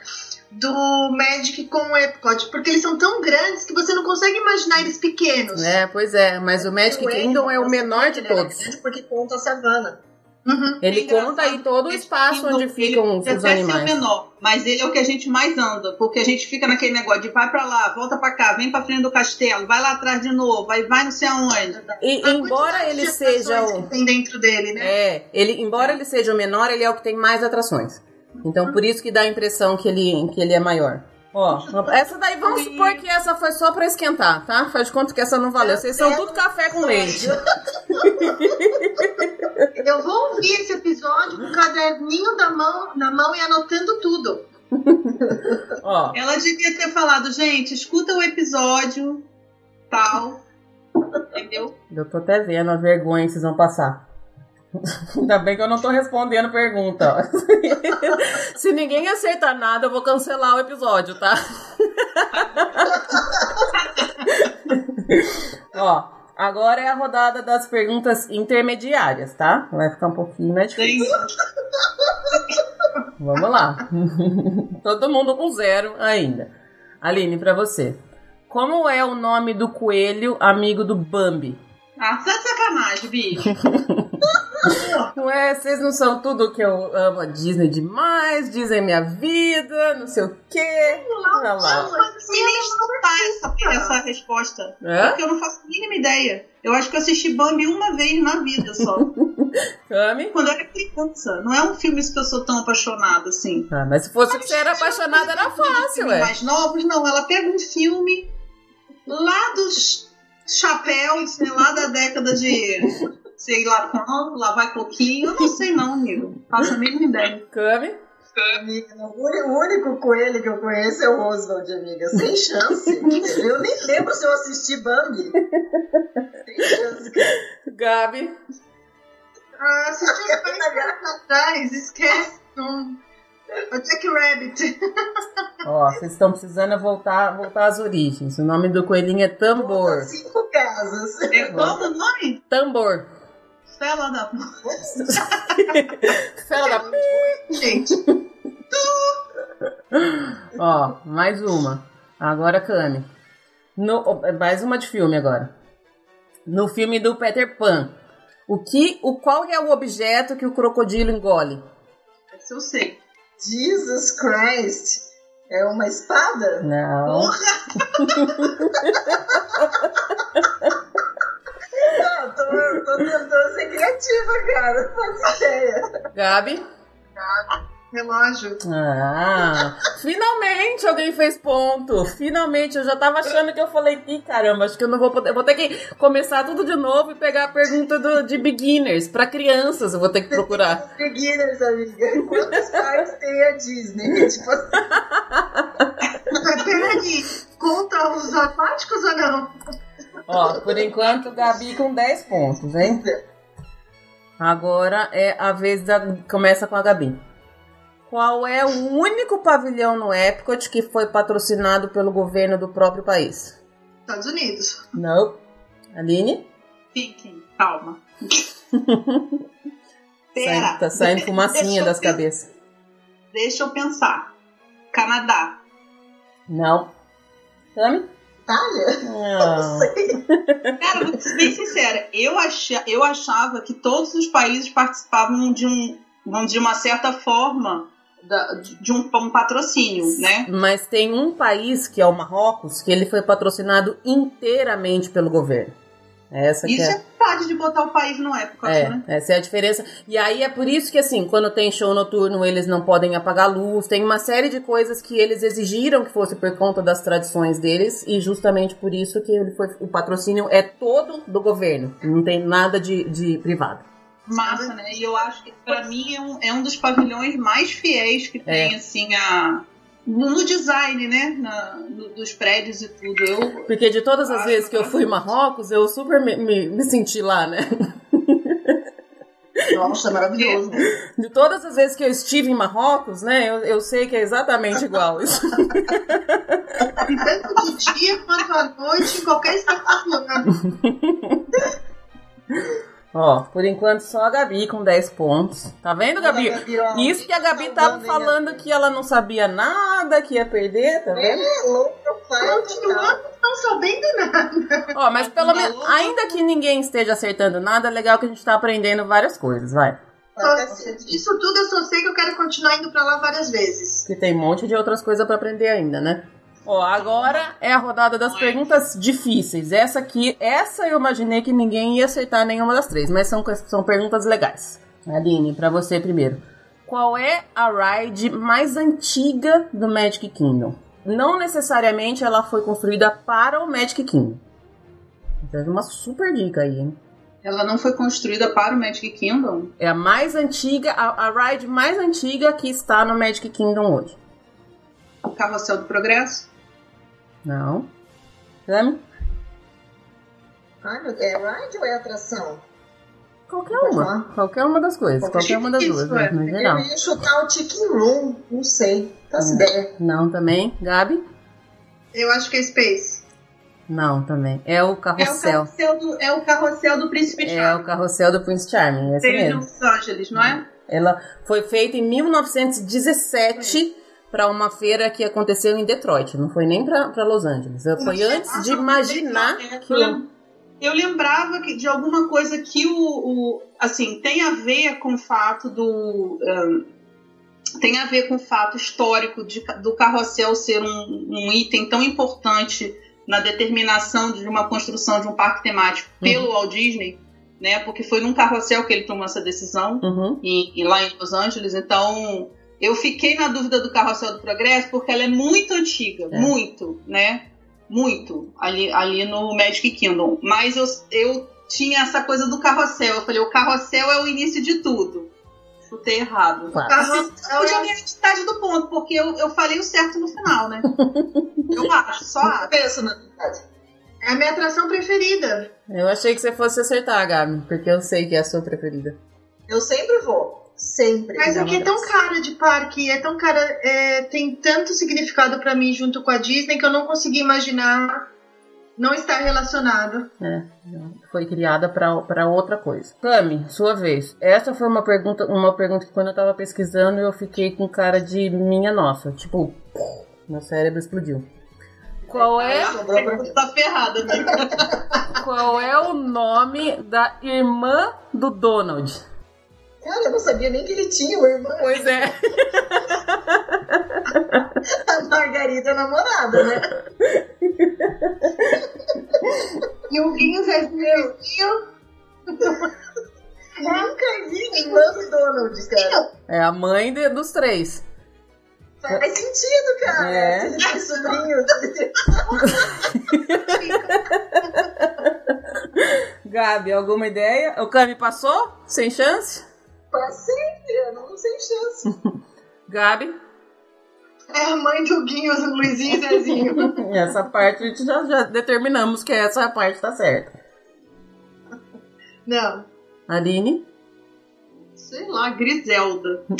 do Magic com o Epcot, porque eles são tão grandes que você não consegue imaginar eles pequenos. É, pois é, mas o Magic Kingdom é o menor de todos. Porque conta a savana. Uhum. Ele É conta aí todo o espaço Kingdom, onde ficam ele os até ser animais. menor, mas ele é o que a gente mais anda, porque a gente fica naquele negócio de vai pra lá, volta pra cá, vem pra frente do castelo, vai lá atrás de novo, vai, vai não sei aonde. E A embora ele seja o que tem dentro dele, né? É, ele, embora ele seja o menor, ele é o que tem mais atrações. Então por isso que dá a impressão que ele, que ele é maior. Ó, essa daí vamos supor que essa foi só pra esquentar, tá? Faz de conta que essa não valeu. Vocês são tudo café com leite. Eu vou ouvir esse episódio com o caderninho da mão, na mão e anotando tudo. Ó, Ela devia ter falado, gente, escuta o episódio, tal, entendeu? eu tô até vendo a vergonha que vocês vão passar. Ainda bem que eu não tô respondendo pergunta. ó. Se ninguém acertar nada, eu vou cancelar o episódio, tá? Ó, agora é a rodada das perguntas intermediárias, tá? Vai ficar um pouquinho mais difícil. Tem- Vamos lá. Todo mundo com zero ainda. Aline, pra você. Como é o nome do coelho amigo do Bambi? Ah, tá de sacanagem, bicho. Ué, vocês não são tudo que eu amo a Disney demais, Disney é minha vida, não sei o quê. Olha lá. Não sei nem escutar essa, essa resposta. É? Porque eu não faço a mínima ideia. Eu acho que eu assisti Bambi uma vez na vida só. Cami? Quando eu era criança. Não é um filme que eu sou tão apaixonada assim. Ah, mas se fosse que você era apaixonada, era fácil, Filmes ué. mais novos, não. Ela pega um filme lá dos chapéus, né, lá da década de sei lá quando, lá vai coquinho. Eu não sei não, amigo. Faço a mínima ideia. Cami? Amiga, o único coelho que eu conheço é o Oswald, amiga. Sem chance. Eu nem lembro se eu assisti Bambi. Sem chance. Ah, Gabi? assisti uns dois anos atrás, esquece. Não. O Jack Rabbit. Ó, vocês estão precisando voltar, voltar às origens. O nome do coelhinho é Tambor. Cinco casas. É como o nome? Tambor. Fela da Fela da... Gente, Ó, mais uma. Agora, Cami. No, ó, mais uma de filme agora. No filme do Peter Pan. O que, o qual é o objeto que o crocodilo engole? Esse eu sei. Jesus Christ. É uma espada? Não. Não, tô, tô tentando ser criativa, cara. Não faço ideia. Gabi? relógio. Ah, finalmente alguém fez ponto. Finalmente, eu já tava achando que eu falei, ih, caramba, acho que eu não vou poder. Vou ter que começar tudo de novo e pegar a pergunta do, de beginners. Pra crianças, eu vou ter que procurar. Beginners, amiga. Quantos parques tem a Disney? Tipo assim, Mas peraí, conta os aquáticos ou não? Ó, por enquanto, Gabi com 10 pontos, hein? Agora é a vez da. Começa com a Gabi. Qual é o único pavilhão no Epcot que foi patrocinado pelo governo do próprio país? Estados Unidos. Não. Aline? Fiquem, calma. Pera. tá saindo fumacinha das pensar. cabeças. Deixa eu pensar. Canadá. Não. Tami? Itália? Não. Cara, vou ser bem sincera. Eu, acha, eu achava que todos os países participavam de um, vamos dizer, de uma certa forma da- de um, um patrocínio, né? Mas tem um país, que é o Marrocos, que ele foi patrocinado inteiramente pelo governo. Essa que Isso é. é vontade de botar o país no época, É, né? essa é a diferença. E aí é por isso que, assim, quando tem show noturno, eles não podem apagar a luz. Tem uma série de coisas que eles exigiram que fosse por conta das tradições deles. E justamente por isso que ele foi, o patrocínio é todo do governo. Não tem nada de, de privado. Massa, né? E eu acho que pra mim é um, é um dos pavilhões mais fiéis que tem, assim, a. No no design, né? Na- no- dos prédios e tudo. Eu, Porque de todas as vezes que eu fui em Marrocos, eu super me, me, me senti lá, né? Nossa, maravilhoso. De todas as vezes que eu estive em Marrocos, né? Eu, eu sei que é exatamente igual isso. E tanto de dia quanto à noite, em qualquer estação do. Ó, por enquanto só a Gabi com 10 pontos. Tá vendo, Gabi? Gabi, ó, Isso que a Gabi tava hein, falando que ela não sabia nada, que ia perder, tá vendo? É, low profile total. Continuando não sabendo nada. Ó, mas pelo Tá menos, louco? ainda que ninguém esteja acertando nada, é legal que a gente tá aprendendo várias coisas, vai. Isso tudo eu só sei que eu quero continuar indo pra lá várias vezes. Que tem um monte de outras coisas pra aprender ainda, né? Ó, agora é a rodada das perguntas difíceis. Essa aqui, essa eu imaginei que ninguém ia acertar nenhuma das três, mas são, são perguntas legais. Aline, pra você primeiro. Qual é a ride mais antiga do Magic Kingdom? Não necessariamente ela foi construída para o Magic Kingdom. É uma super dica aí, hein? Ela não foi construída para o Magic Kingdom? É a mais antiga, a, a ride mais antiga que está no Magic Kingdom hoje. O Carrossel do Progresso? Não. Sabe? Ai, meu, é ride ou é atração? Qualquer uma. Qualquer uma das coisas. Qualquer Qualquer uma das isso, duas, é. né? No geral. Eu ia chutar o Chicken Room, não sei. Faço Hum. ideia. Não, também. Gabi? Eu acho que é Space. Não, também. É o É o carrossel. carrossel do, é o carrossel do Príncipe É, Charles. o carrossel do Prince Charming, esse Tem em mesmo. Los Angeles, não é? Ela foi feita em 1917 para uma feira que aconteceu em Detroit. Não foi nem para Los Angeles. Foi antes de imaginar que eu, eu lembrava que, de alguma coisa que o, o- assim tem a ver com o fato do ahn, tem a ver com o fato histórico de do carrossel ser um, um item tão importante na determinação de uma construção de um parque temático pelo Walt Disney, né? Porque foi num carrossel que ele tomou essa decisão Uhum. e, e lá em Los Angeles. Então, eu fiquei na dúvida do Carrossel do Progresso porque ela é muito antiga, É. muito, né? Muito, ali, ali no Magic Kingdom. Mas eu, eu tinha essa coisa do carrossel. Eu falei, o carrossel é o início de tudo. Chutei errado. Claro. Carrossel Podia é me metade do ponto, porque eu, eu falei o certo no final, né? eu acho, só Eu acho. penso na verdade. é a minha atração preferida. Eu achei que você fosse acertar, Gabi, porque eu sei que é a sua preferida. Eu sempre vou. Sempre. Mas é aqui uma é tão cara de parque, é tão cara, é, tem tanto significado pra mim junto com a Disney que eu não consegui imaginar não estar relacionado. É, foi criada para outra coisa. Cami, sua vez. Essa foi uma pergunta, uma pergunta que quando eu tava pesquisando eu fiquei com cara de minha nossa, tipo, meu cérebro explodiu. Qual é. Tá ferrada, amiga. qual é o nome da irmã do Donald? Cara, eu não sabia nem que ele tinha uma irmã. Pois é. A Margarida é namorada, né? E o Guinho Zezinho, Zezinho, Nunca vi irmã do Donald, cara. É a mãe de- dos três. Faz sentido, cara. É. Se ele tem sobrinho. Gabi, alguma ideia? O Cami passou? Sem chance? Passei, eu não sem chance. Gabi? é a mãe do Guinho, Luizinho e Zezinho. Essa parte a gente já, já determinamos que essa parte tá certa. Não. Aline? Sei lá, Griselda.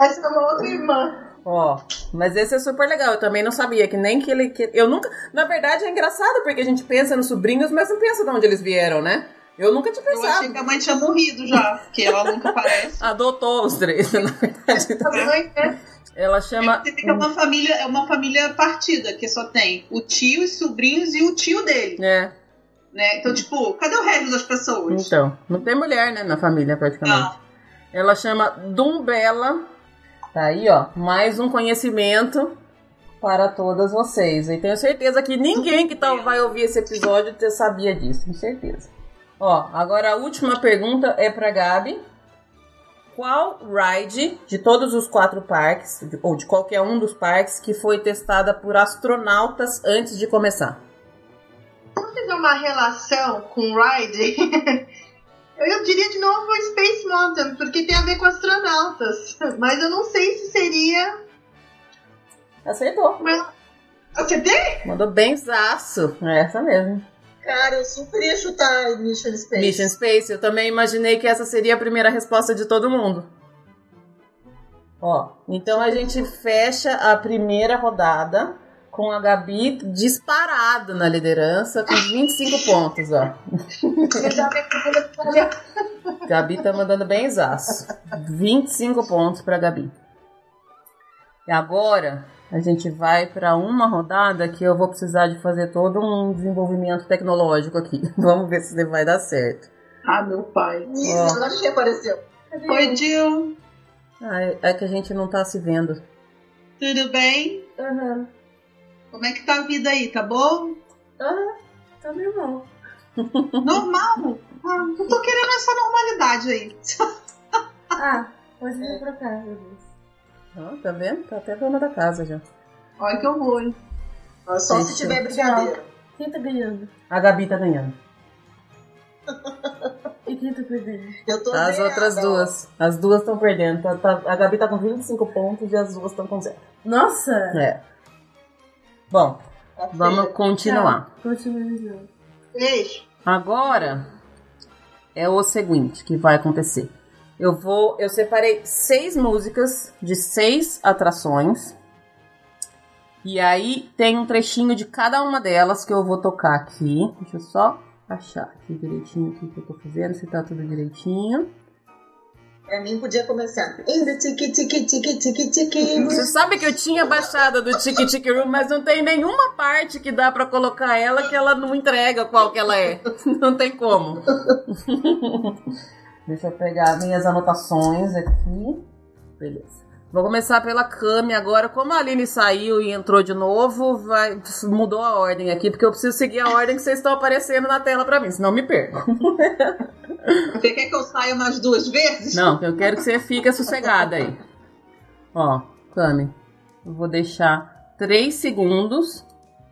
Essa é uma outra irmã. Ó, mas esse é super legal. Eu também não sabia que nem que ele. Que... Eu nunca. Na verdade é engraçado porque a gente pensa nos sobrinhos, mas não pensa de onde eles vieram, né? Eu nunca tinha Eu achei pensado. que a mãe tinha morrido já, porque ela nunca aparece. Adotou os três, na verdade. A mãe, né? Ela chama. Você vê que é uma família, é uma família partida, que só tem o tio, os sobrinhos e o tio dele, É, né? Então, tipo, cadê o resto das pessoas? então. Não tem mulher, né, na família, praticamente. Não. Ela chama Dumbela. Tá aí, ó. Mais um conhecimento para todas vocês. E tenho certeza que ninguém que tá, vai ouvir esse episódio te- sabia disso, com certeza. Ó, agora a última pergunta é pra Gabi. Qual ride de todos os quatro parques, ou de qualquer um dos parques, que foi testada por astronautas antes de começar? Vamos fazer uma relação com Ride? Eu diria de novo o Space Mountain, porque tem a ver com astronautas. Mas eu não sei se seria. Acertou. Acertei? Mandou bem zaço. É essa mesmo. Cara, eu super ia chutar Mission Space. Mission Space, eu também imaginei que essa seria a primeira resposta de todo mundo. Ó, então a gente fecha a primeira rodada com a Gabi disparado na liderança, com 25 pontos, ó. Gabi tá mandando bem exaço. 25 pontos pra Gabi. E agora a gente vai para uma rodada que eu vou precisar de fazer todo um desenvolvimento tecnológico aqui. Vamos ver se vai dar certo. Ah, meu pai. Isso, oh. que apareceu. Oi, Jill. Ah, é que a gente não tá se vendo. Tudo bem? Uhum. Como é que tá a vida aí? Tá bom? Ah, tá normal. Normal? Ah, eu tô querendo essa normalidade aí. ah, pode vir pra cá, meu Deus. Tá vendo? Tá até dona da casa já. Olha que eu vou, hein? Só se tiver brigadeiro. Quem tá ganhando? A Gabi tá ganhando. e quem tá perdendo? Eu tô As outras duas. As duas estão perdendo. Tá, tá, a Gabi tá com 25 pontos e as duas estão com zero. Nossa! É. Bom, vamos continuar. Continua. Beijo. Agora é o seguinte que vai acontecer. Eu vou, eu separei seis músicas de seis atrações. E aí tem um trechinho de cada uma delas que eu vou tocar aqui. Deixa eu só achar aqui direitinho o que eu tô fazendo, se tá tudo direitinho. Pra mim podia começar. Ainda tiki tiki tiki tiki tiki. Você sabe que eu tinha baixada do Tiki Tiki Room, mas não tem nenhuma parte que dá pra colocar ela que ela não entrega qual que ela é. Não tem como. Deixa eu pegar minhas anotações aqui. Beleza. Vou começar pela Cami agora. Como a Aline saiu e entrou de novo, vai, mudou a ordem aqui, porque eu preciso seguir a ordem que vocês estão aparecendo na tela pra mim, senão me perco. Você quer que eu saia umas duas vezes? Não, eu quero que você fique sossegada aí. Ó, Cami, eu vou deixar 3 segundos.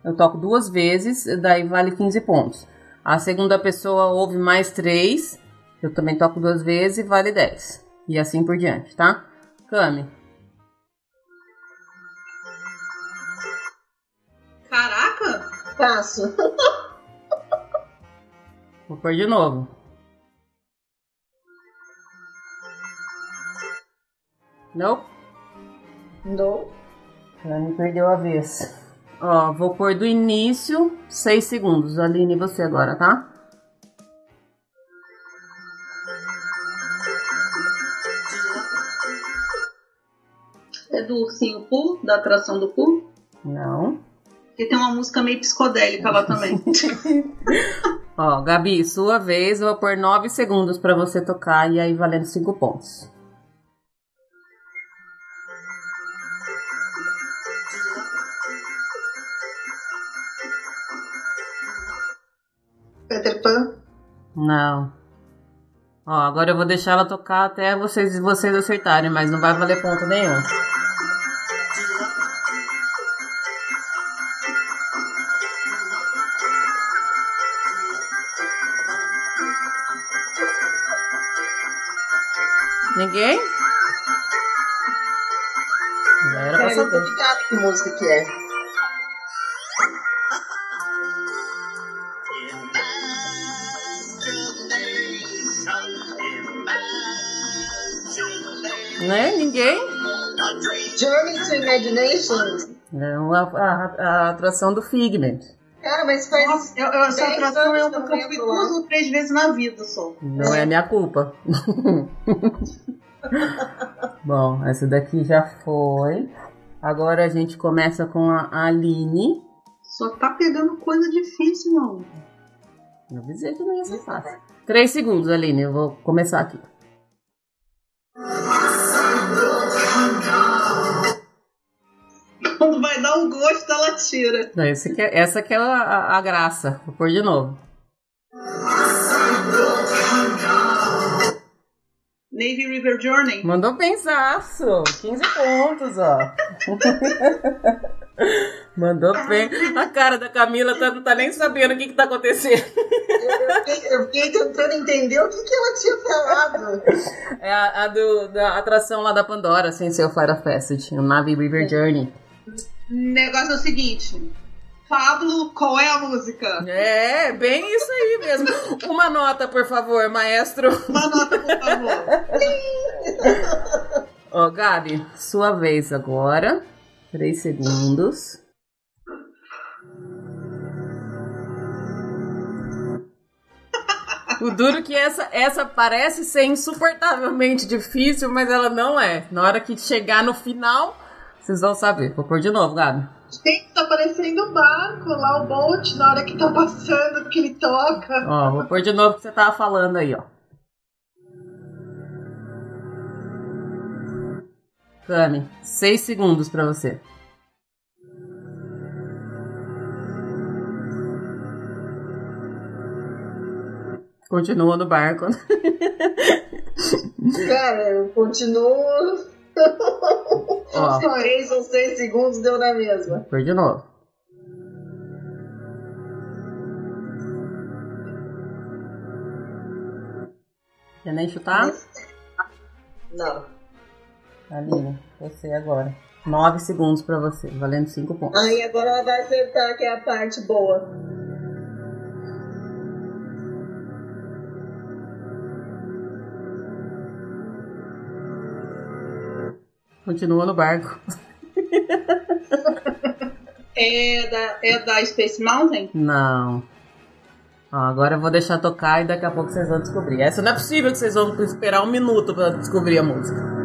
Eu toco duas vezes, daí vale 15 pontos. A segunda pessoa ouve mais 3. Eu também toco duas vezes e vale 10. E assim por diante, tá? Cami. Caraca! Passo. Vou pôr de novo. Não? Não. Cami perdeu a vez. Ó, vou pôr do início 6 segundos. Aline, você agora, tá? Do Ursinho Poo, da atração do Poo? Não. Que tem uma música meio psicodélica lá também. Ó, Gabi, sua vez. Eu vou pôr 9 segundos pra você tocar e aí valendo 5 pontos. Peter Pan? Não. Ó, agora eu vou deixar ela tocar até vocês, vocês acertarem, mas não vai valer ponto nenhum. Ninguém? Já era pra saber. ligada que música que é. Né? Ninguém? Journey to Imagination. Não, a, a- a atração do Figment. Cara, mas faz. Nossa, eu, eu, essa atração eu, fui duas ou três vezes na vida só. Não é minha culpa. Bom, essa daqui já foi. Agora a gente começa com a Aline. Só tá pegando coisa difícil, não. Eu avisei que não ia ser fácil. Três segundos, Aline. Eu vou começar aqui. Quando vai dar um gosto, ela tira. Não, esse que é- essa que é a, a- graça. Vou pôr de novo. Navy River Journey. Mandou pensaço. 15 pontos, ó. Mandou bem. A cara da Camila tá, não tá nem sabendo o que, que tá acontecendo. Eu fiquei, tentando entender o que, que ela tinha falado. É a, a do, da atração lá da Pandora, sem ser o Fire Passage, o Navi River Journey. O negócio é o seguinte. Pablo, qual é a música? É, bem isso aí mesmo. Uma nota, por favor, maestro. Uma nota, por favor. Ó, oh, Gabi, sua vez agora. Três segundos. O duro é que essa, essa parece ser insuportavelmente difícil, mas ela não é. Na hora que chegar no final, vocês vão saber. Vou pôr de novo, Gabi. Gente, tá parecendo um barco lá, o boat, na hora que tá passando, que ele toca. Ó, vou pôr de novo o que você tava falando aí, ó. Cami, seis segundos pra você. Continua no barco. Cara, eu continuo. Ó. Se três ou seis segundos deu na mesma. Foi de novo. Quer nem chutar? Não. Aline, você agora. Nove segundos pra você, valendo cinco pontos. Aí agora ela vai acertar, que é a parte boa. Continua no barco. É da, é da Space Mountain? Não. Ó, agora eu vou deixar tocar e daqui a pouco vocês vão descobrir. Essa não é possível que vocês vão esperar um minuto pra descobrir a música.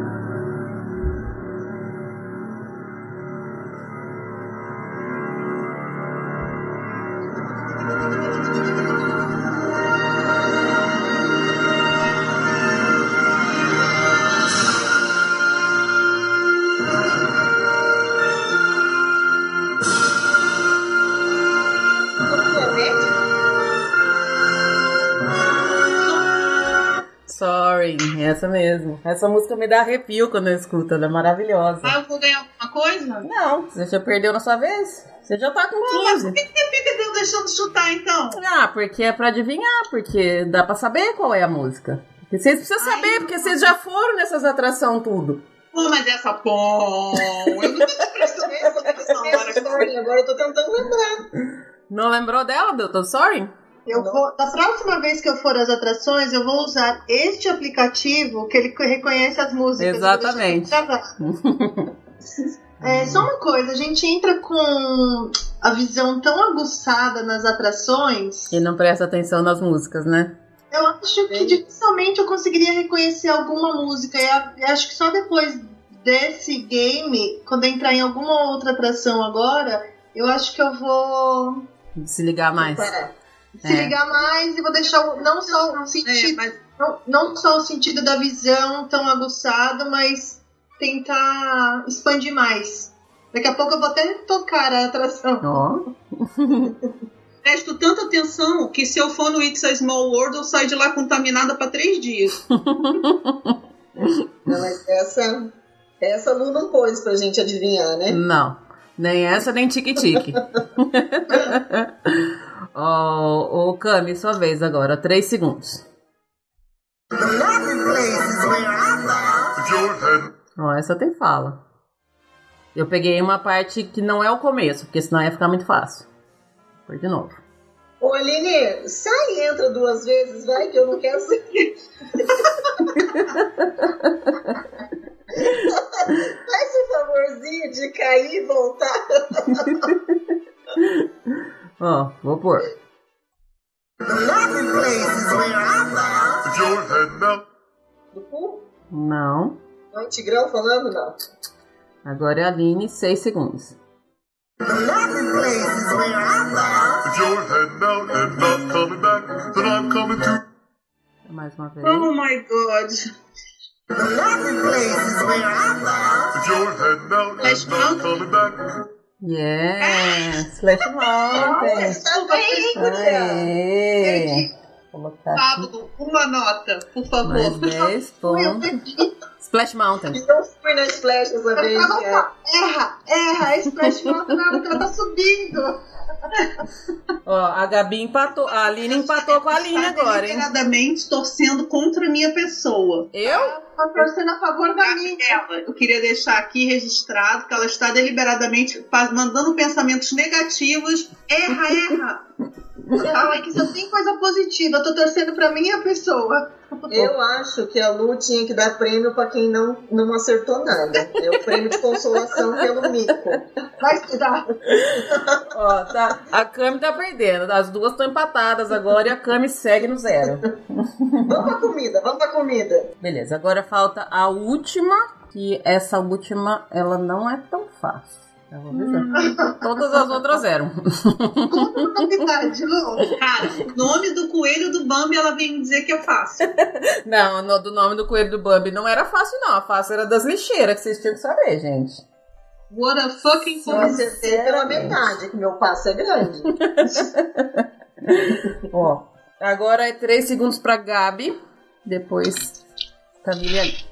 Essa mesmo. Essa música me dá arrepio quando eu escuto, ela é maravilhosa. Ah, eu vou ganhar alguma coisa? Não, você já perdeu na sua vez. Você já tá com Mas 15. por que você fica deixando chutar então? Ah, porque é pra adivinhar, porque dá pra saber qual é a música. Porque vocês precisam saber, porque vocês já foram nessas atrações tudo. Pô, mas essa pom. Eu nunca na hora que Sorry, agora eu tô tentando lembrar. Não lembrou dela, Doutor Sorry? Eu vou, da próxima vez que eu for às atrações, eu vou usar este aplicativo que ele reconhece as músicas. Exatamente. É, só uma coisa, a gente entra com a visão tão aguçada nas atrações. E não presta atenção nas músicas, né? Eu acho que dificilmente eu conseguiria reconhecer alguma música. Eu acho que só depois desse game, quando eu entrar em alguma outra atração agora, eu acho que eu vou Se ligar mais. Para. Se É. ligar mais e vou deixar não só o É, sentido, mas não, não só o sentido da visão tão aguçado, mas tentar expandir mais. Daqui a pouco eu vou até tocar a atração. Ó. presto tanta atenção que se eu for no It's a Small World, eu saio de lá contaminada pra três dias. Não, mas essa, essa Lu não pôs pra gente adivinhar, né? Não. Nem essa, nem tique-tique. Ô, Cami, sua vez agora. Três segundos. Ó, essa tem fala. Eu peguei uma parte que não é o começo, porque senão ia ficar muito fácil. Foi de novo. Ô, Aline, sai e entra duas vezes, vai, que eu não quero seguir. Faz o favorzinho de cair e voltar. Ó, vou pôr. Do cu? Não. Não, é Tigrão falando? Não. Agora é a Aline, seis segundos. Mais uma vez. Oh my god. Flash Mountain? Tá. Aê! Vou colocar Pablo, uma nota, por favor. mais 10 pontos. Splash Mountain. Eu fui na Splash essa vez. Erra, erra, Splash Mountain que ela tá subindo. Ó, a Gabi empatou. A Aline empatou com a Aline agora, hein? Deliberadamente torcendo contra a minha pessoa. Eu? Tá torcendo a favor da minha. Ela, eu queria deixar aqui registrado que ela está deliberadamente mandando pensamentos negativos. Erra, erra. Ai, que só tem coisa positiva. Eu tô torcendo pra minha pessoa. Eu acho que a Lu tinha que dar prêmio pra quem não, não acertou nada. É o prêmio de consolação pelo mico. Vai estudar. Ó, tá. A Cami tá perdendo. As duas estão empatadas agora e a Cami segue no zero. Vamos pra comida, vamos pra comida. Beleza, agora falta a última, que essa última ela não é tão fácil. Eu vou avisar. Todas as outras eram. Conta novidade, Lu. Cara, o nome do coelho do Bambi, ela vem dizer que é fácil. Não, no- do nome do coelho do Bambi não era fácil, não. A fácil era das lixeiras, que vocês tinham que saber, gente. What a fucking acertei pela metade, que meu passo é grande. Ó, agora é 3 segundos pra Gabi. Depois, Camila ali.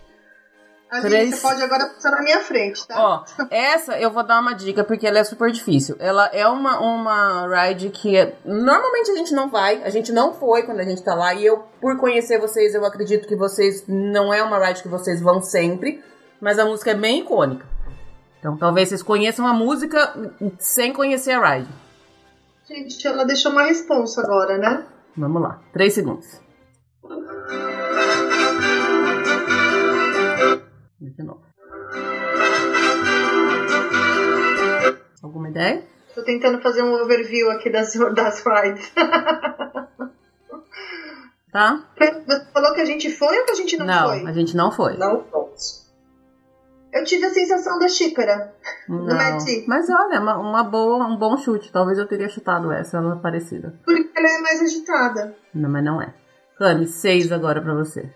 Aline, Três. você pode agora passar na minha frente, tá? Ó, essa eu vou dar uma dica porque ela é super difícil. Ela é uma, uma ride que é- normalmente a gente não vai, a gente não foi quando a gente tá lá. E eu, por conhecer vocês, eu acredito que vocês não é uma ride que vocês vão sempre, mas a música é bem icônica. Então talvez vocês conheçam a música sem conhecer a ride. Gente, ela deixou uma responsa agora, né? Vamos lá, 3 segundos. De novo. Alguma ideia? Tô tentando fazer um overview aqui das, das rides. Tá? Você falou que a gente foi ou que a gente não, Não, foi? a gente não foi. Não posso. Eu tive a sensação da xícara. Não. Mas olha, uma, uma boa, um bom chute. Talvez eu teria chutado essa, ela é parecida. Porque ela é mais agitada. Não, mas não é. Cami, seis agora pra você.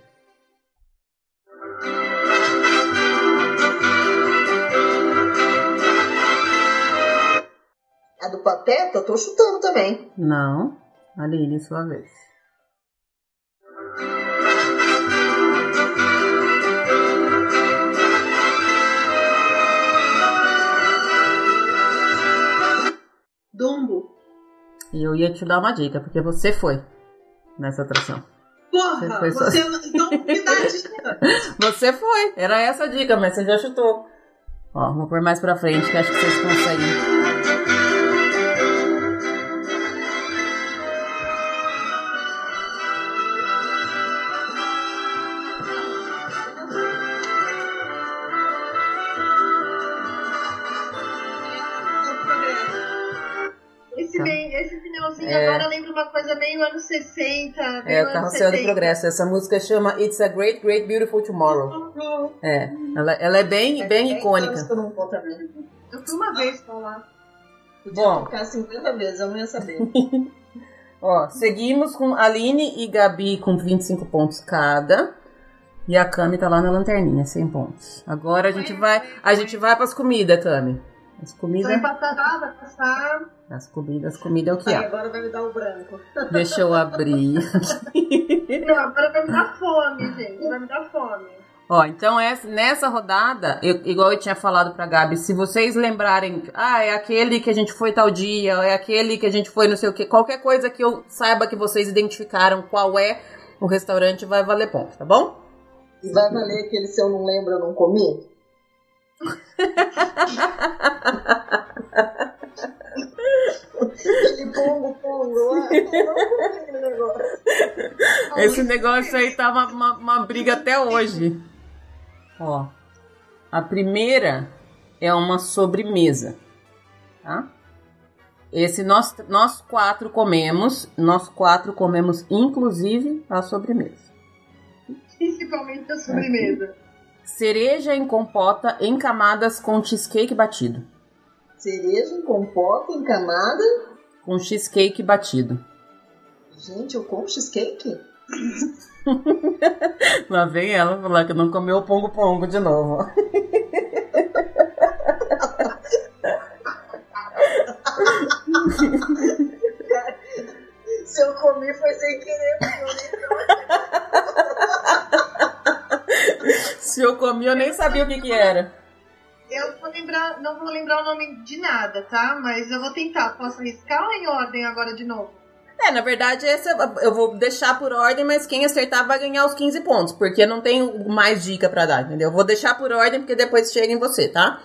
A do Pateta, eu tô chutando também. Não. Aline, sua vez. Dumbo. E eu ia te dar uma dica, porque você foi nessa atração. Porra, Foi só- você então me dá a dica. Você foi, era essa a dica, mas você já chutou. Ó, vou pôr mais pra frente, que acho que vocês conseguem. É o anos Carrossel do 70. Progresso. Essa música chama It's a Great, Great, Beautiful Tomorrow. É, ela, ela é bem, bem icônica. Eu fui uma vez pra lá. Podia Bom. tocar 50 vezes, eu não ia saber. Ó, seguimos com Aline e Gabi com 25 pontos cada. E a Cami tá lá na lanterninha, 100 pontos. Agora a gente vai, a gente vai pras comidas, Cami. As Tô comidas, empatada, vai passar. as comidas, as comidas é o que há. agora vai me dar o branco. Deixa eu abrir. Não, agora vai me dar fome, gente. Vai me dar fome. Ó, então essa, nessa rodada, eu- igual eu tinha falado pra Gabi, se vocês lembrarem, ah, é aquele que a gente foi tal dia, é aquele que a gente foi não sei o que, qualquer coisa que eu saiba que vocês identificaram qual é o restaurante, vai valer ponto, tá bom? E vai valer aquele se eu não lembro, eu não comi? Pongo, pongo. Esse negócio aí tá uma, uma, uma briga até hoje. Ó, a primeira é uma sobremesa, tá? Esse nós, nós quatro comemos, nós quatro comemos inclusive a sobremesa. Principalmente a sobremesa. Cereja em compota em camadas com cheesecake batido. Cereja em compota, em camada. Com cheesecake batido. Gente, eu como cheesecake? Lá vem ela falar que não comeu o pongo-pongo de novo. Se eu comi foi sem querer. porque eu nem- Se eu comi, eu nem sabia o que que era. Eu vou lembrar, não vou lembrar o nome de nada, tá? Mas eu vou tentar. Posso arriscar ou em ordem agora de novo? É, na verdade, essa eu vou deixar por ordem, mas quem acertar vai ganhar os 15 pontos, porque eu não tenho mais dica pra dar, entendeu? Eu vou deixar por ordem, porque depois chega em você, tá?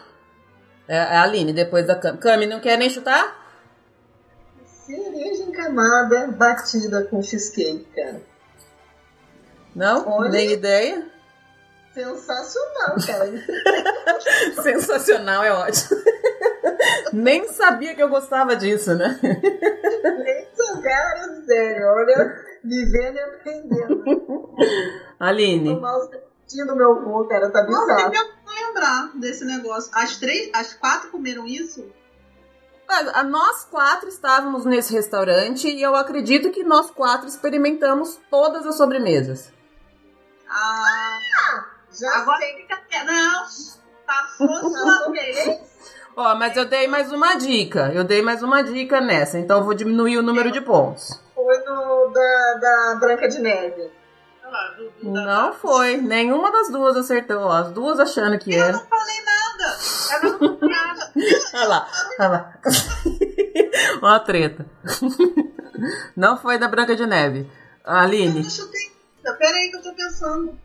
É a Aline, depois da Cami. Cami, não quer nem chutar? Cereja em camada batida com cheesecake, cara. Não? Olha. Nem ideia? Sensacional, cara. Sensacional, é ótimo. Nem sabia que eu gostava disso, né? Esse cara, sério, olha, vivendo e aprendendo. Aline, O mouse do meu avô, cara, tá Nossa, bizarro. eu não lembrar desse negócio. As três, as quatro comeram isso? a- a- nós quatro estávamos nesse restaurante e eu acredito que nós quatro experimentamos todas as sobremesas. Ah, Já agora sei fica. Não, passou sua vez. Ó, mas eu dei mais uma dica. Eu dei mais uma dica nessa, então eu vou diminuir o número de pontos. foi no da, da Branca de Neve. Olha lá, do- do- da- Não foi. Nenhuma das duas acertou. As duas achando que Eu era. não falei nada. Eu não tô nada. Olha lá, olha lá. Ó a treta. Não foi da Branca de Neve. Eu Aline, não chutei. Pera aí que eu tô pensando.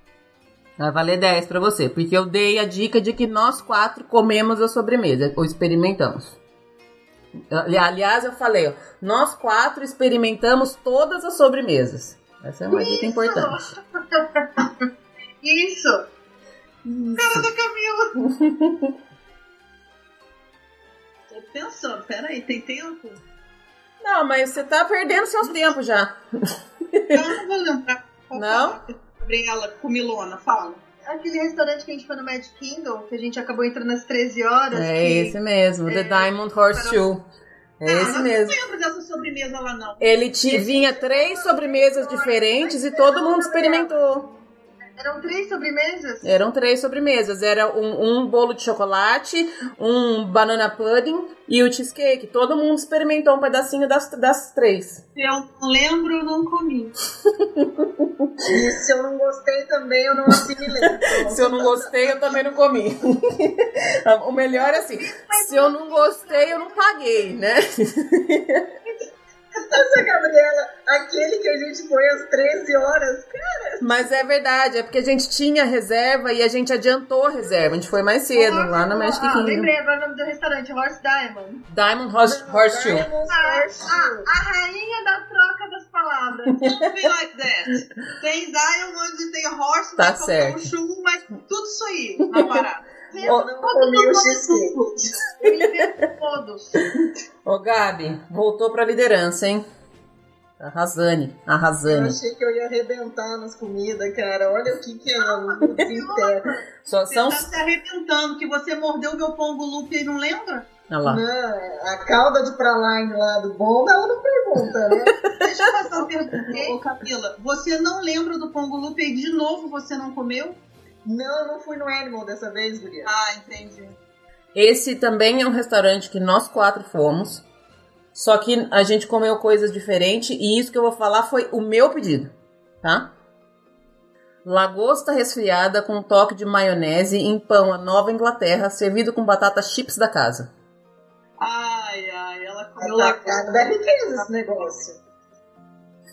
Vai valer 10 pra você, porque eu dei a dica de que nós quatro comemos a sobremesa, ou experimentamos. Ali- Aliás, eu falei, ó, nós quatro experimentamos todas as sobremesas. Essa é uma dica importante. Isso. Cara da Camila. tô pensando. Pera aí, tem tempo? Não, mas você tá perdendo seus tempos já. Eu não vou lembrar. Não? Gabriela, comilona, fala. Aquele restaurante que a gente foi no Magic Kingdom, que a gente acabou entrando às 13 horas. É que... esse mesmo, The é, Diamond Horseshoe. É Ah, esse eu mesmo. não lembro dessa sobremesa lá, não. Ele te, vinha três sobremesas diferentes e todo mundo experimentou. Eram três sobremesas? Eram três sobremesas. Era um, um bolo de chocolate, um banana pudding e o cheesecake. Todo mundo experimentou um pedacinho das, das três. Se eu não lembro, eu não comi. E se eu não gostei também, eu não assimilei. Se eu não gostei, eu também não comi. o melhor é assim: se eu não gostei, eu não paguei, né? Essa Gabriela, aquele que a gente foi às 13 horas, cara, Mas é verdade, é porque a gente tinha reserva e a gente adiantou a reserva. A gente foi mais cedo, lá no Magic Ah, Kingdom. lembrei agora o nome do restaurante, Horse Diamond. Diamond Horse, Horseshoe. Diamond Ah, Horseshoe. ah, a rainha da troca das palavras. Don't be like that. Tem Diamond, tem Horse, Tá vai certo. um shoe, mas tudo isso aí na parada. Eu comi o cheesecake. Eu invento todos. Ô, Gabi, voltou pra liderança, hein? Arrasane, Eu arrasane. achei que eu ia arrebentar nas comidas, cara. Olha o que que é o desinterno. Só Você são. tá se arrebentando que você mordeu meu pombo loop e não lembra? Olha lá. Não, a calda de praline lá do bomba, ela não pergunta, né? Deixa eu fazer uma pergunta, Camila. Você não lembra do pombo loop e de novo você não comeu? Não, eu não fui no Animal dessa vez, Guria. Ah, entendi. Esse também é um restaurante que nós quatro fomos. Só que a gente comeu coisas diferentes e isso que eu vou falar foi o meu pedido, tá? Lagosta resfriada com um toque de maionese em pão à Nova Inglaterra, servido com batata chips da casa. Ai, ai, ela comeu cara da riqueza esse negócio.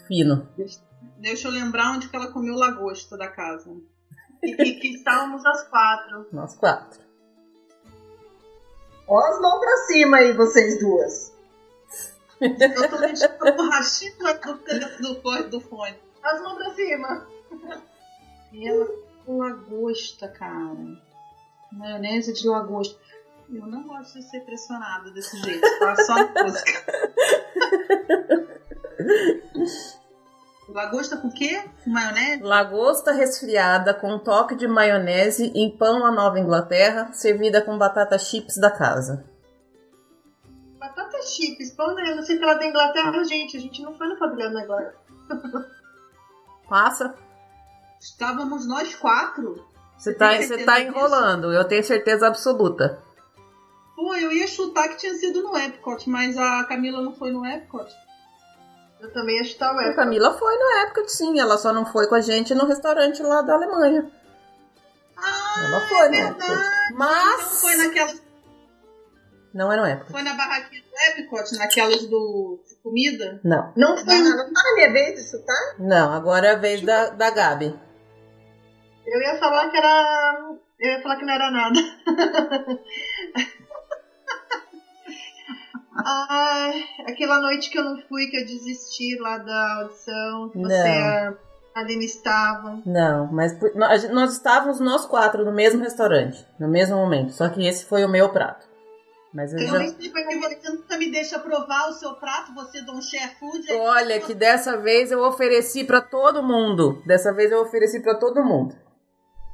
Fino. Deixa eu lembrar onde que ela comeu lagosta da casa. E que, que estávamos às quatro. Nós quatro. Ó as mãos pra cima aí, vocês duas. Eu tô mexendo borrachinha do, do, do, do fone. As mãos pra cima. E ela com lagosta, cara. Maionese de lagosta. Eu não gosto de ser pressionada desse jeito, tá? Só na música. Lagosta com o quê? Com maionese? Lagosta resfriada com um toque de maionese em pão à Nova Inglaterra, servida com batata chips da casa. Batata chips, pão né? Eu não sei se ela é da Inglaterra, gente. A gente não foi no pavilhão agora. Passa. Estávamos nós quatro. Você tá, tem você tá enrolando, eu tenho certeza absoluta. Pô, eu ia chutar que tinha sido no Epcot, mas a Camila não foi no Epcot. Eu também ia chutar o A. Camila foi na época, sim, ela só não foi com a gente no restaurante lá da Alemanha. Ah, Ela foi, é né? verdade. Mas. Então foi naquela. Não é na época. Foi na barraquinha do Epcot, naquelas do de comida? Não, Não foi. Ah, não tá na minha vez de chutar? não, agora é a vez da, da Gabi. Eu ia falar que era. Eu ia falar que não era nada. Ai, aquela noite que eu não fui, que eu desisti lá da audição, que você e a Aline estavam. Não, mas por- nós, nós estávamos nós quatro no mesmo restaurante, no mesmo momento. Só que esse foi o meu prato. Mas eu Eu já. você nunca me deixa provar o seu prato, você Dom Chef Food. Olha, que dessa vez eu ofereci pra todo mundo. Dessa vez eu ofereci pra todo mundo.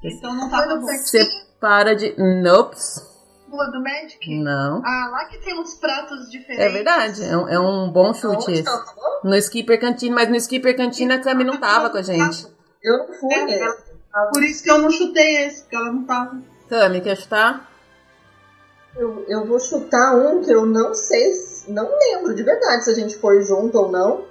Então não no bom. Você para de. Nope. Rua do Magic? Não. Ah, lá que tem uns pratos diferentes. É verdade, é um, é um bom chute esse. tá? No Skipper Cantina, mas no Skipper Cantina a Cami não tava com a gente. Eu não fui É, nesse. Por isso que eu não chutei esse, porque ela não tava. Cami, quer chutar? Eu, eu vou chutar um que eu não sei, se- não lembro de verdade se a gente foi junto ou não.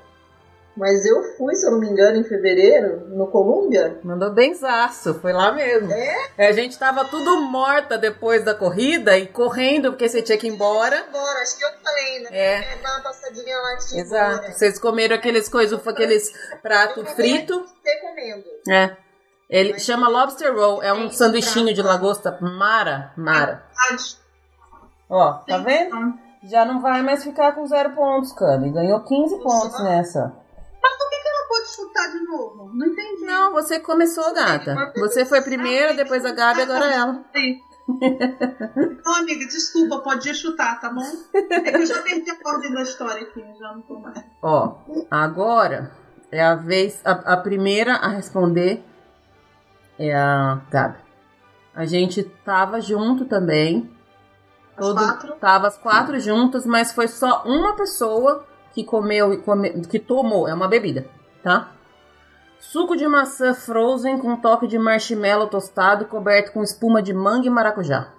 Mas eu fui, se eu não me engano, em fevereiro, no Colômbia. Mandou benzaço, foi lá mesmo. É? A gente tava tudo morta depois da corrida e correndo porque você tinha que ir embora. Agora, acho que eu falei, né? É. É, dar uma passadinha lá antes de Exato. embora. Vocês comeram aqueles coisas, aqueles prato frito. Você comendo. É. Ele chama lobster roll, é um sanduichinho de lagosta mara, mara. Ó, tá vendo? Já não vai mais ficar com zero pontos, Cami. Ganhou 15 pontos nessa. Pode chutar de novo. Não entendi. Não, você começou, gata. Você foi primeiro, depois a Gabi, agora ela. Não, amiga, desculpa, pode chutar, tá bom? É que eu já perdi a ordem da história aqui, já não tô mais. Ó, agora é a vez. A, a primeira a responder é a Gabi. A gente tava junto também. As Todo, quatro? Tava as quatro juntas, mas foi só uma pessoa que comeu, e come, que tomou. É uma bebida, tá? Suco de maçã frozen com toque de marshmallow tostado coberto com espuma de manga e maracujá.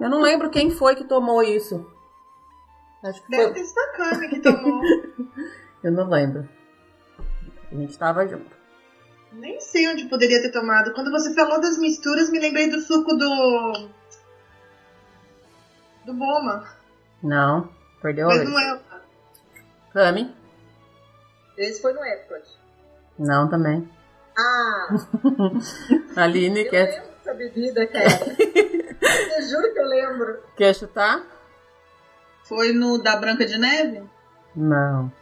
Eu não lembro quem foi que tomou isso. Acho que Deve foi. ter sido a Cami que tomou. Eu não lembro. A gente tava junto. Nem sei onde poderia ter tomado. Quando você falou das misturas, me lembrei do suco do. do Boma. Não, perdeu a Mas não é. Cami? Esse foi no Epcot. Não, também. Ah, Aline, eu quer, lembro dessa bebida, cara. eu juro que eu lembro. quer chutar? Foi no da Branca de Neve? Não.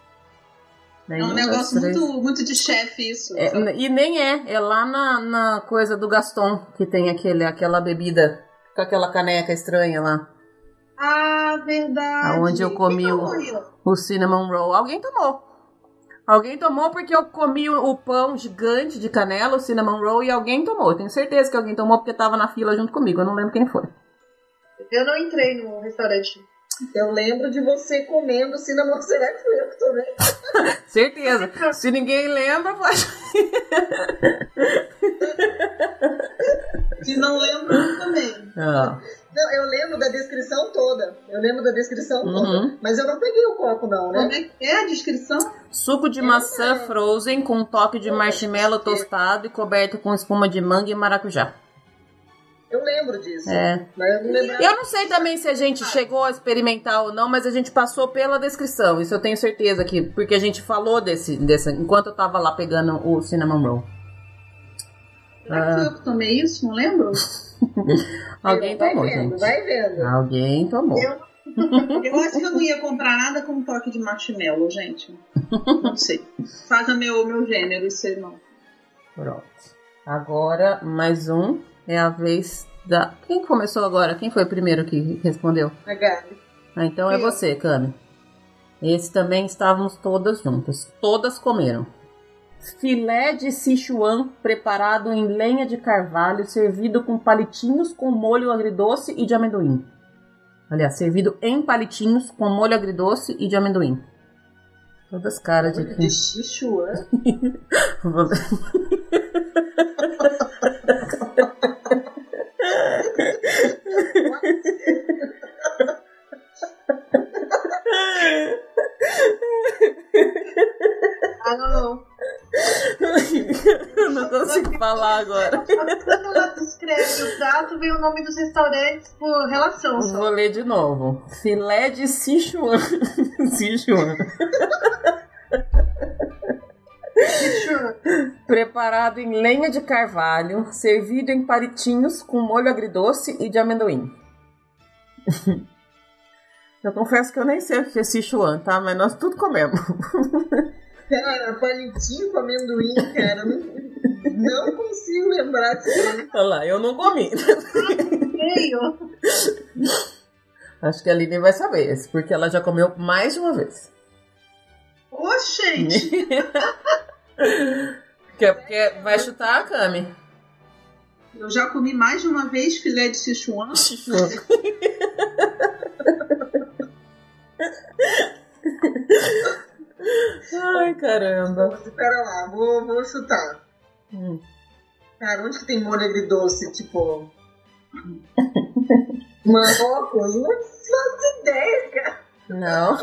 É um negócio três. muito, muito de chefe isso. É, e nem é, é lá na, na coisa do Gaston que tem aquele, aquela bebida com aquela caneca estranha lá. Ah, verdade. Aonde eu comi o-? O cinnamon roll. Alguém tomou. Alguém tomou porque eu comi o, pão gigante de canela, o cinnamon roll, e alguém tomou. Eu tenho certeza que alguém tomou porque tava na fila junto comigo. Eu não lembro quem foi. Eu não entrei no restaurante. Eu lembro de você comendo cinnamon. Será que fui eu que tomei? Certeza. Se ninguém lembra, pode. Se não lembro, eu também. Ah, Não, eu lembro da descrição toda. Eu lembro da descrição Uhum. toda. Mas eu não peguei o copo, não, Como né? é que é a descrição? Suco de maçã frozen com toque de marshmallow tostado e coberto com espuma de manga e maracujá. Eu lembro disso. É. Mas eu não. Eu não sei também se a gente chegou a experimentar ou não, mas a gente passou pela descrição. Isso eu tenho certeza que porque a gente falou desse, desse enquanto eu tava lá pegando o cinnamon roll. Será que Ah. foi eu que tomei isso? Não lembro? Alguém vai tomou, vendo, gente. vai vendo. Alguém tomou. Eu- Eu acho que eu não ia comprar nada com toque de marshmallow, gente. Não sei. Faça meu, meu gênero, isso aí não. Pronto. Agora mais um é a vez da. Quem começou agora? Quem foi o primeiro que respondeu? A Gabi. Ah, então é Eu. você, Cami. Esse também estávamos todas juntas. Todas comeram. Filé de Sichuan preparado em lenha de carvalho, servido com palitinhos com molho agridoce e de amendoim. Aliás, servido em palitinhos com molho agridoce e de amendoim. Todas caras de De Sichuan. Ah, não, não. Eu não consigo falar agora. Quando ela descreve o prato, vem o nome dos restaurantes por relação. Só. Vou ler de novo. Filé de Sichuan. Sichuan. Sichuan. Preparado em lenha de carvalho, servido em palitinhos com molho agridoce e de amendoim. Eu confesso que eu nem sei o que é Sichuan, tá? Mas nós tudo comemos. Cara, palitinho com amendoim, cara. Não, consigo lembrar disso. Olha lá, eu não comi. Acho que a Aline vai saber esse, porque ela já comeu mais de uma vez. Ô, Quer, quer, vai chutar a Cami. Eu já comi mais de uma vez filé de Sichuan. Ai, caramba. Pera lá, vou, vou chutar. Hum. Cara, onde que tem molho agridoce? Tipo. Marrocos? Não faço ideia, cara. Não.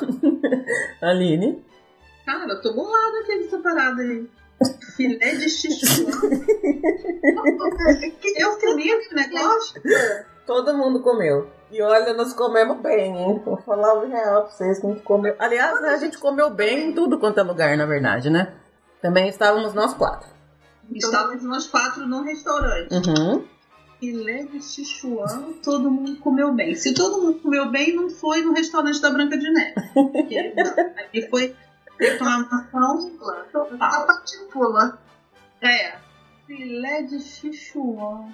Aline. Cara, eu tô bolada aqui nessa parada aí. Filé de Sichuan. eu comi esse negócio. Todo mundo comeu. E olha, nós comemos bem, hein? Vou falar o real pra vocês que a gente comeu. Aliás, a gente comeu bem em tudo quanto é lugar, na verdade, né? Também estávamos nós quatro. Estávamos nós quatro num restaurante. Uhum. Filé de Sichuan, todo mundo comeu bem. Se todo mundo comeu bem, não foi no restaurante da Branca de Neve. Porque, não, Aí foi reclamação A total. patinha pula. É. Filé de Sichuan.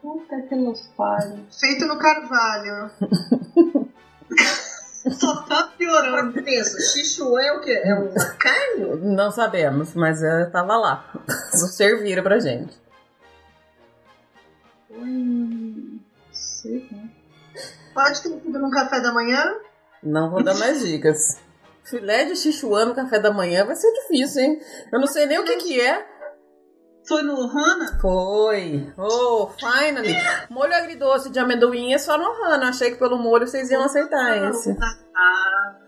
Puta que los pariu. Feito no carvalho. Só tá piorando. Pensa, Sichuan é o quê? É uma carne? Não sabemos, mas ela tava lá. Serviram pra gente. Hum, sei não. Pode ter sido no café da manhã? Não vou dar mais dicas. Filé de Sichuan no café da manhã vai ser difícil, hein? Eu não sei nem o que que é. Foi no Hana? Foi. Oh, finally. Molho agridoce de amendoim é só no Hana. Achei que pelo molho vocês iam aceitar esse. Ah.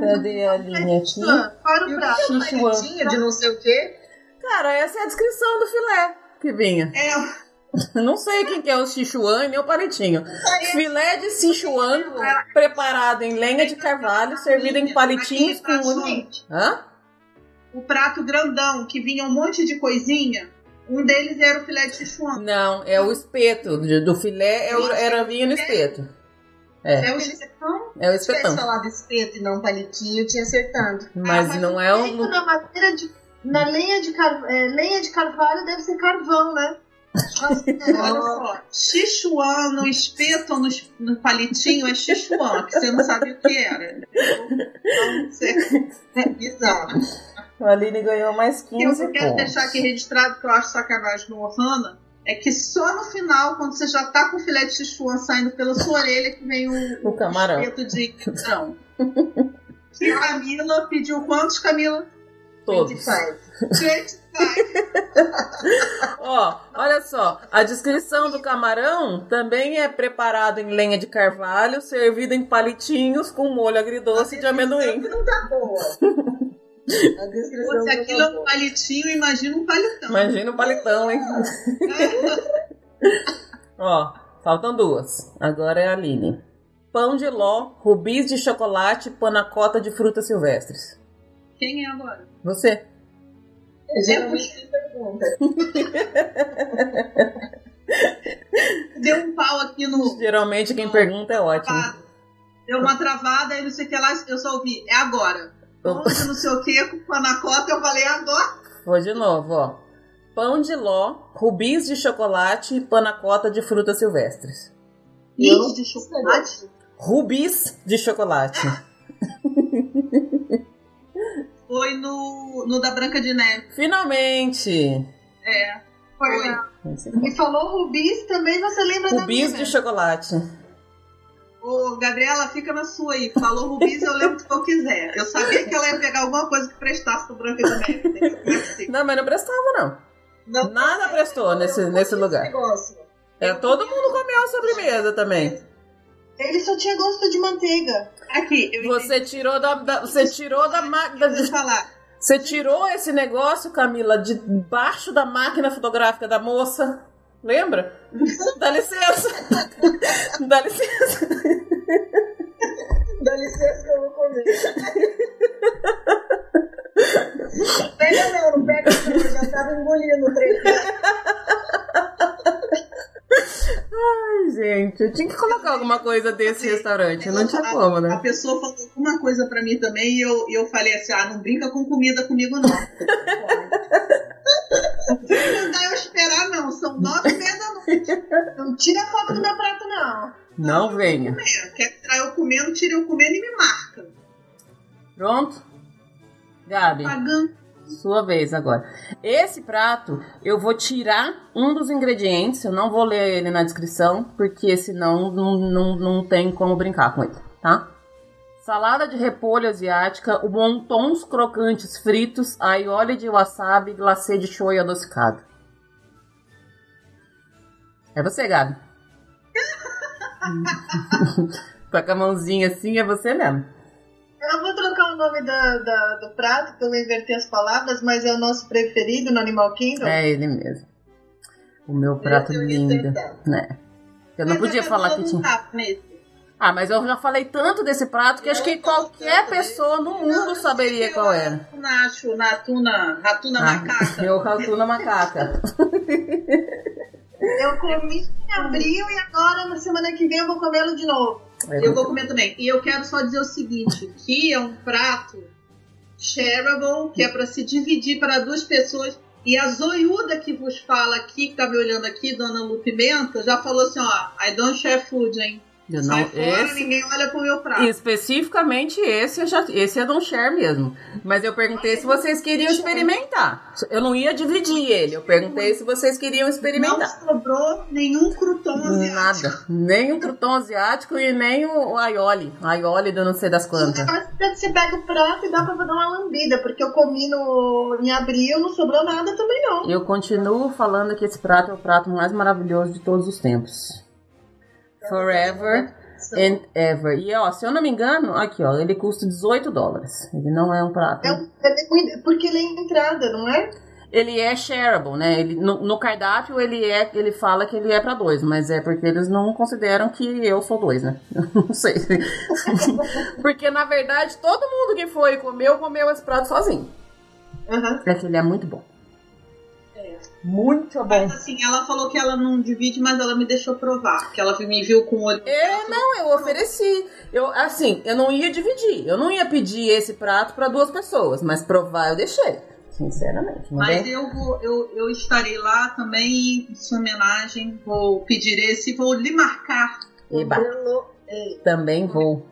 Cadê a linha aqui? Ah, Para o prato. é uma de não sei o quê? Cara, essa é a descrição do filé que vinha. É, Não sei quem que é o Sichuan e nem o palitinho. Filé de Sichuan preparado em lenha de carvalho, servido em palitinhos com molho. Hã? o prato grandão que vinha um monte de coisinha. Um deles era o filé de Sichuan. Não, é o espeto do filé, é o- era vinha no espeto. É, É o espetão? é o Se espetão. falado espeto e não palitinho, eu tinha acertado. Mas mas não é o. na madeira de. Na lenha de, car... é, lenha de carvalho deve ser carvão, né? Olha só, Sichuan no espeto ou no, no palitinho é Sichuan, que você não sabia o que era. Então, você- É bizarro. A Aline ganhou mais O 15 que eu quero pontos. deixar aqui registrado, que eu acho sacanagem no Ohana, é que só no final, quando você já tá com o filé de Sichuan saindo pela sua orelha, que vem o, O camarão. espeto de camarão. E Camila pediu quantos, Camila? Todos. 25. Gente, Ó, olha só. A descrição do camarão também é preparado em lenha de carvalho, servido em palitinhos com molho agridoce de amendoim. Não tá boa. A descrição se não aquilo tá é um palitinho, imagina um palitão. Imagina o palitão, hein? Ó, faltam duas. Agora é a Aline. Pão de ló, rubis de chocolate, panacota de frutas silvestres. Quem é agora? Você? Geralmente tem pergunta. Deu um pau aqui no. Geralmente quem pergunta é ótimo. Deu uma travada e não sei o que lá, eu só ouvi. É agora. Onde não sei o que, com panacota, eu falei agora. Vou de novo, ó. Pão de ló, rubis de chocolate e panacota de frutas silvestres. Leite de chocolate. Rubis de chocolate. Foi no, no da Branca de Neve. Finalmente! É. Foi. Foi. né? E falou rubis, também você lembra da Rubis de chocolate. Ô, Gabriela, fica na sua aí. Falou Rubis, eu lembro do que eu quiser. Eu sabia que ela ia pegar alguma coisa que prestasse pro Branca de Neve. entendeu? Não mas não prestava, não. Não, Nada prestou nesse, nesse esse lugar. negócio. É, todo mundo comeu a sobremesa também. Ele só tinha gosto de manteiga. Aqui, eu Você tirou da, da- você tirou da máquina. Deixa eu falar. Você tirou esse negócio, Camila, de baixo da máquina fotográfica da moça. Lembra? Dá licença. Dá licença. Dá licença que eu vou comer. pega não, não pega não. Eu já tava engolindo o trem. Ai, gente. Eu tinha que colocar alguma coisa desse restaurante. Não tinha como, A né? pessoa falou alguma coisa pra mim também e eu, eu falei assim: ah, não brinca com comida comigo, não. Não mandar eu esperar, não. São nove e meia da noite. Não tira foto do meu prato, não. Não venha. Quer tirar eu comendo, tira eu comendo e me marca. Pronto? Gabi, Pagando. sua vez agora. Esse prato, eu vou tirar um dos ingredientes. Eu não vou ler ele na descrição, porque senão não, não, não tem como brincar com ele, tá? Salada de repolho asiática, wontons crocantes fritos, aioli de wasabi, glacê de shoyu adocicado. É você, Gabi. tá com a mãozinha assim, é você mesmo. Eu vou trocar o nome da, da- do prato, que eu vou inverter as palavras, mas é o nosso preferido no Animal Kingdom. É ele mesmo. O meu prato eu lindo, né? Eu não Mas podia a falar que tinha. não. Ah, mas eu já falei tanto desse prato que acho que qualquer pessoa no mundo saberia qual era. Nacho, natuna, ratuna Ah, macaca. eu ratuna macaca. Eu comi em abril e agora, na semana que vem, eu vou comê-lo de novo. Eu vou comer também. E eu quero só dizer o seguinte, que é um prato shareable, que é para se dividir para duas pessoas. E a zoiuda que vos fala aqui, que tá me olhando aqui, Dona Lu Pimenta, já falou assim, ó, I don't share food, hein? Eu não, fora, esse, ninguém olha pro meu prato. especificamente esse, eu já, esse é Don't Share mesmo. Mas eu perguntei se vocês queriam experimentar. Eu não ia dividir ele, eu perguntei se vocês queriam Não experimentar. sobrou nenhum crouton asiático. Nada. Nem o crouton asiático e nem o aioli. Aioli do não sei das quantas. Você pega o prato e dá pra dar uma lambida, porque eu comi no, em abril, não sobrou nada também não. Eu continuo falando que esse prato é o prato mais maravilhoso de todos os tempos. Forever and ever. E ó, se eu não me engano, aqui ó, ele custa 18 dólares. Ele não é um prato. É, é porque ele é entrada, não é? Ele é shareable, né? Ele, no, no cardápio ele é, ele fala que ele é pra dois, mas é porque eles não consideram que eu sou dois, né? Não sei. porque na verdade todo mundo que foi e comeu comeu esse prato sozinho. Aham. É que ele é muito bom. Muito bom. Mas assim, ela falou que ela não divide, mas ela me deixou provar. Que ela me viu com o olho. É, não, eu ofereci. Eu, assim, eu não ia dividir. Eu não ia pedir esse prato pra duas pessoas, mas provar eu deixei. Sinceramente. Mas vem? eu vou, eu, eu estarei lá também em sua homenagem. Vou pedir esse, vou lhe marcar. Eba, também vou.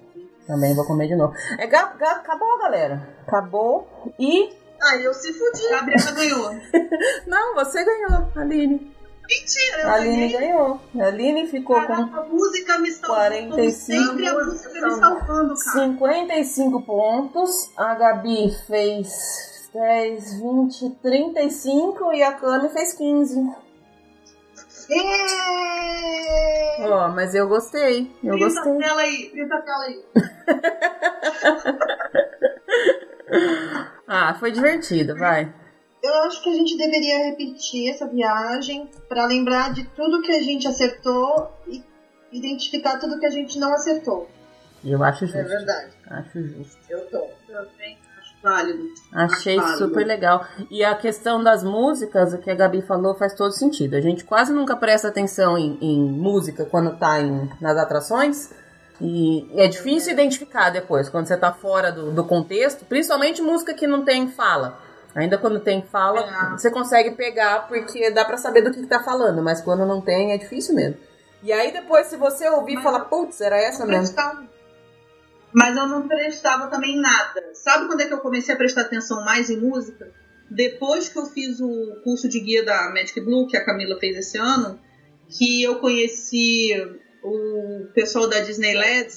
Também vou comer de novo. É, acabou, galera. Acabou. E. Aí eu se fudi. A Gabriela ganhou. Não, você ganhou, Aline. Mentira, eu A Aline ganhei. ganhou. A Aline ficou com Caraca, a música me salvou. 45. Como sempre, a música me salvando, cara. 55 pontos. A Gabi fez 10, 20, 35 e a Cami fez 15. É. Ó, mas eu gostei. Eu gostei. a tela aí, printa a tela aí. Ah, foi divertido, vai. Eu acho que a gente deveria repetir essa viagem para lembrar de tudo que a gente acertou e identificar tudo que a gente não acertou. Eu acho É justo. verdade. Acho justo. Eu tô. Também acho válido. Achei Válido. super legal. E a questão das músicas, o que a Gabi falou, faz todo sentido. A gente quase nunca presta atenção em, em música quando tá em, nas atrações. E é difícil identificar depois, quando você tá fora do, do contexto, principalmente música que não tem fala. Ainda quando tem fala, É. você consegue pegar porque dá pra saber do que, que tá falando, mas quando não tem, é difícil mesmo. E aí depois, se você ouvir, Mas- fala, putz, era essa mesmo. Mas eu não prestava também nada. Sabe quando é que eu comecei a prestar atenção mais em música? Depois que eu fiz o curso de guia da Magic Blue, que a Camila fez esse ano, que eu conheci o pessoal da Disneyland,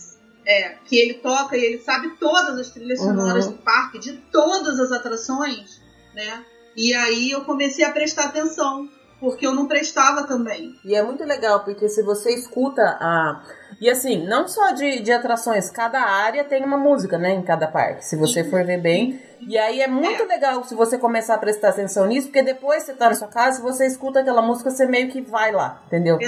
é, que ele toca e ele sabe todas as trilhas Uhum. sonoras do parque, de todas as atrações, né? E aí eu comecei a prestar atenção, porque eu não prestava também. E é muito legal, porque se você escuta a. E assim, não só de, de atrações, cada área tem uma música, né? Em cada parque, se você for ver bem. E aí é muito É. legal se você começar a prestar atenção nisso, porque depois você tá na sua casa, se você escuta aquela música, você meio que vai lá, entendeu?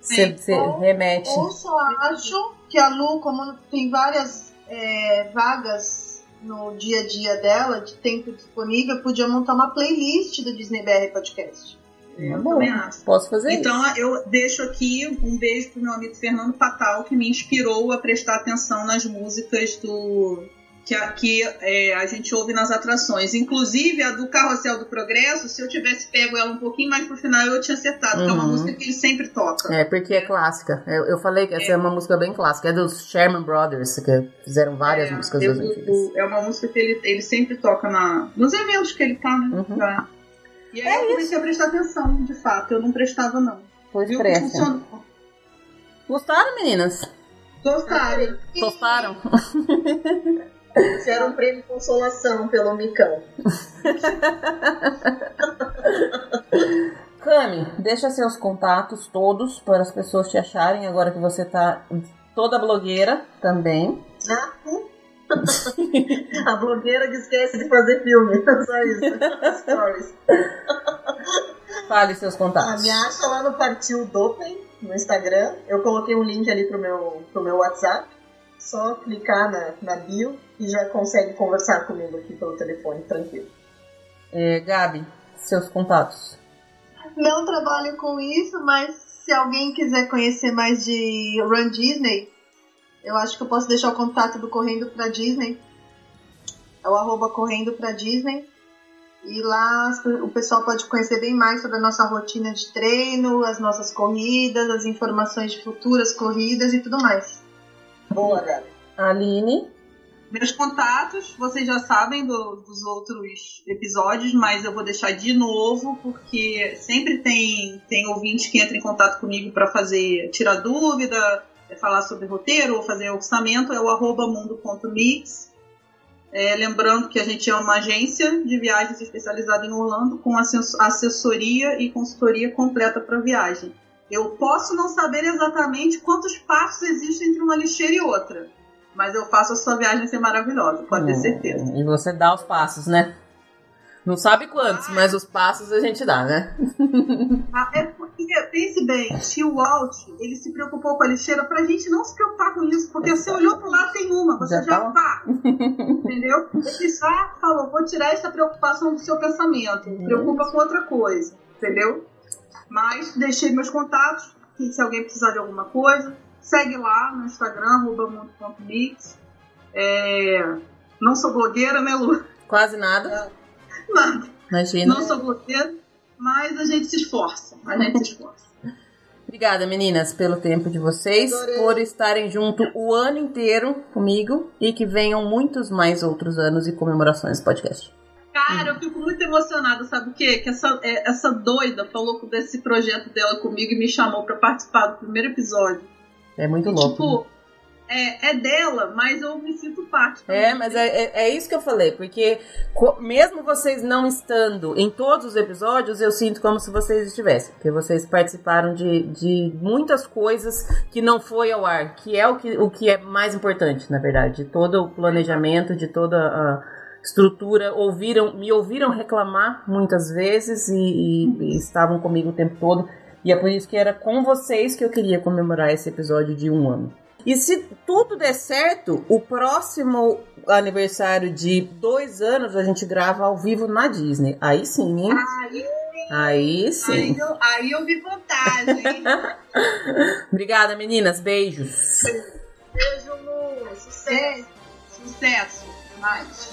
Você, você Ou- remete. Ou só acho que a Lu, como tem várias é, vagas no dia a dia dela, de tempo disponível, podia montar uma playlist do Disney BR Podcast. É, eu também acho. Posso fazer então, isso. eu deixo aqui um beijo pro meu amigo Fernando Fatal, que me inspirou a prestar atenção nas músicas do que, a, que é, a gente ouve nas atrações. Inclusive, a do Carrossel do Progresso, se eu tivesse pego ela um pouquinho mais pro final, eu tinha acertado, uhum. que é uma uhum. música que ele sempre toca. É, porque é clássica. Eu, eu falei que essa é. é. uma música bem clássica. É dos Sherman Brothers, que fizeram várias é, músicas eu, das É uma música que ele, ele sempre toca na, nos eventos que ele tá, né? Uhum. Pra... E aí é eu comecei isso. a prestar atenção, de fato. Eu não prestava, não. Pois Viu presta. Gostaram, meninas? Gostaram. Gostaram? Isso era um prêmio de consolação pelo Micão. Cami, deixa seus contatos todos para as pessoas te acharem agora que você tá toda blogueira também. Ah, a blogueira que esquece de fazer filme. Só isso. Stories. Fale seus contatos. Ah, me acha lá no Partiu Doping, no Instagram. Eu coloquei um link ali pro meu, pro meu WhatsApp. Só clicar na, na bio e já consegue conversar comigo aqui pelo telefone, tranquilo. É, Gabi, seus contatos. Não trabalho com isso, mas se alguém quiser conhecer mais de Run Disney, eu acho que eu posso deixar o contato do Correndo pra Disney. É o arroba Correndo pra Disney. E lá o pessoal pode conhecer bem mais sobre a nossa rotina de treino, as nossas corridas, as informações de futuras corridas e tudo mais. Boa, Gabi. Aline? Meus contatos, vocês já sabem do, dos outros episódios, mas eu vou deixar de novo, porque sempre tem, tem ouvinte que entra em contato comigo para fazer, tirar dúvida, falar sobre roteiro ou fazer orçamento, é o arroba mundo.mix. É, lembrando que a gente é uma agência de viagens especializada em Orlando, com assessoria e consultoria completa para viagem. Eu posso não saber exatamente quantos passos existem entre uma lixeira e outra, mas eu faço a sua viagem ser maravilhosa, pode ter hum, certeza. E você dá os passos, né? Não sabe quantos, ah, mas os passos a gente dá, né? Ah, é porque, pense bem, o Walt, ele se preocupou com a lixeira pra gente não se preocupar com isso, porque você olhou pro lado tem uma, você já, já pá, entendeu? Ele já falou, vou tirar essa preocupação do seu pensamento, uhum. preocupa com outra coisa, entendeu? Mas deixei meus contatos, se alguém precisar de alguma coisa, segue lá no Instagram, mundo.mix. É... Não sou blogueira, né, Lu? Quase nada. Nada. Imagina. Não sou blogueira, mas a gente se esforça. A gente se esforça. Obrigada, meninas, pelo tempo de vocês, Adorei. por estarem junto o ano inteiro comigo e que venham muitos mais outros anos e comemorações do podcast. Cara, eu fico muito emocionada, sabe o quê? Que essa, é, essa doida falou desse projeto dela comigo e me chamou para participar do primeiro episódio. É muito e, louco. Tipo, é, é dela, mas eu me sinto parte. Também. É, mas é, é, é, isso que eu falei, porque mesmo vocês não estando em todos os episódios, eu sinto como se vocês estivessem. Porque vocês participaram de, de muitas coisas que não foi ao ar, que é o que, o que é mais importante, na verdade. De todo o planejamento, de toda a estrutura, ouviram, me ouviram reclamar muitas vezes e, e, e estavam comigo o tempo todo. E é por isso que era com vocês que eu queria comemorar esse episódio de um ano. E se tudo der certo, o próximo aniversário de dois anos a gente grava ao vivo na Disney. Aí sim, hein? Aí, aí sim. Aí eu, aí eu vi vantagem. Obrigada, meninas. Beijos. Beijo, Lu. Sucesso. Sucesso. Mais.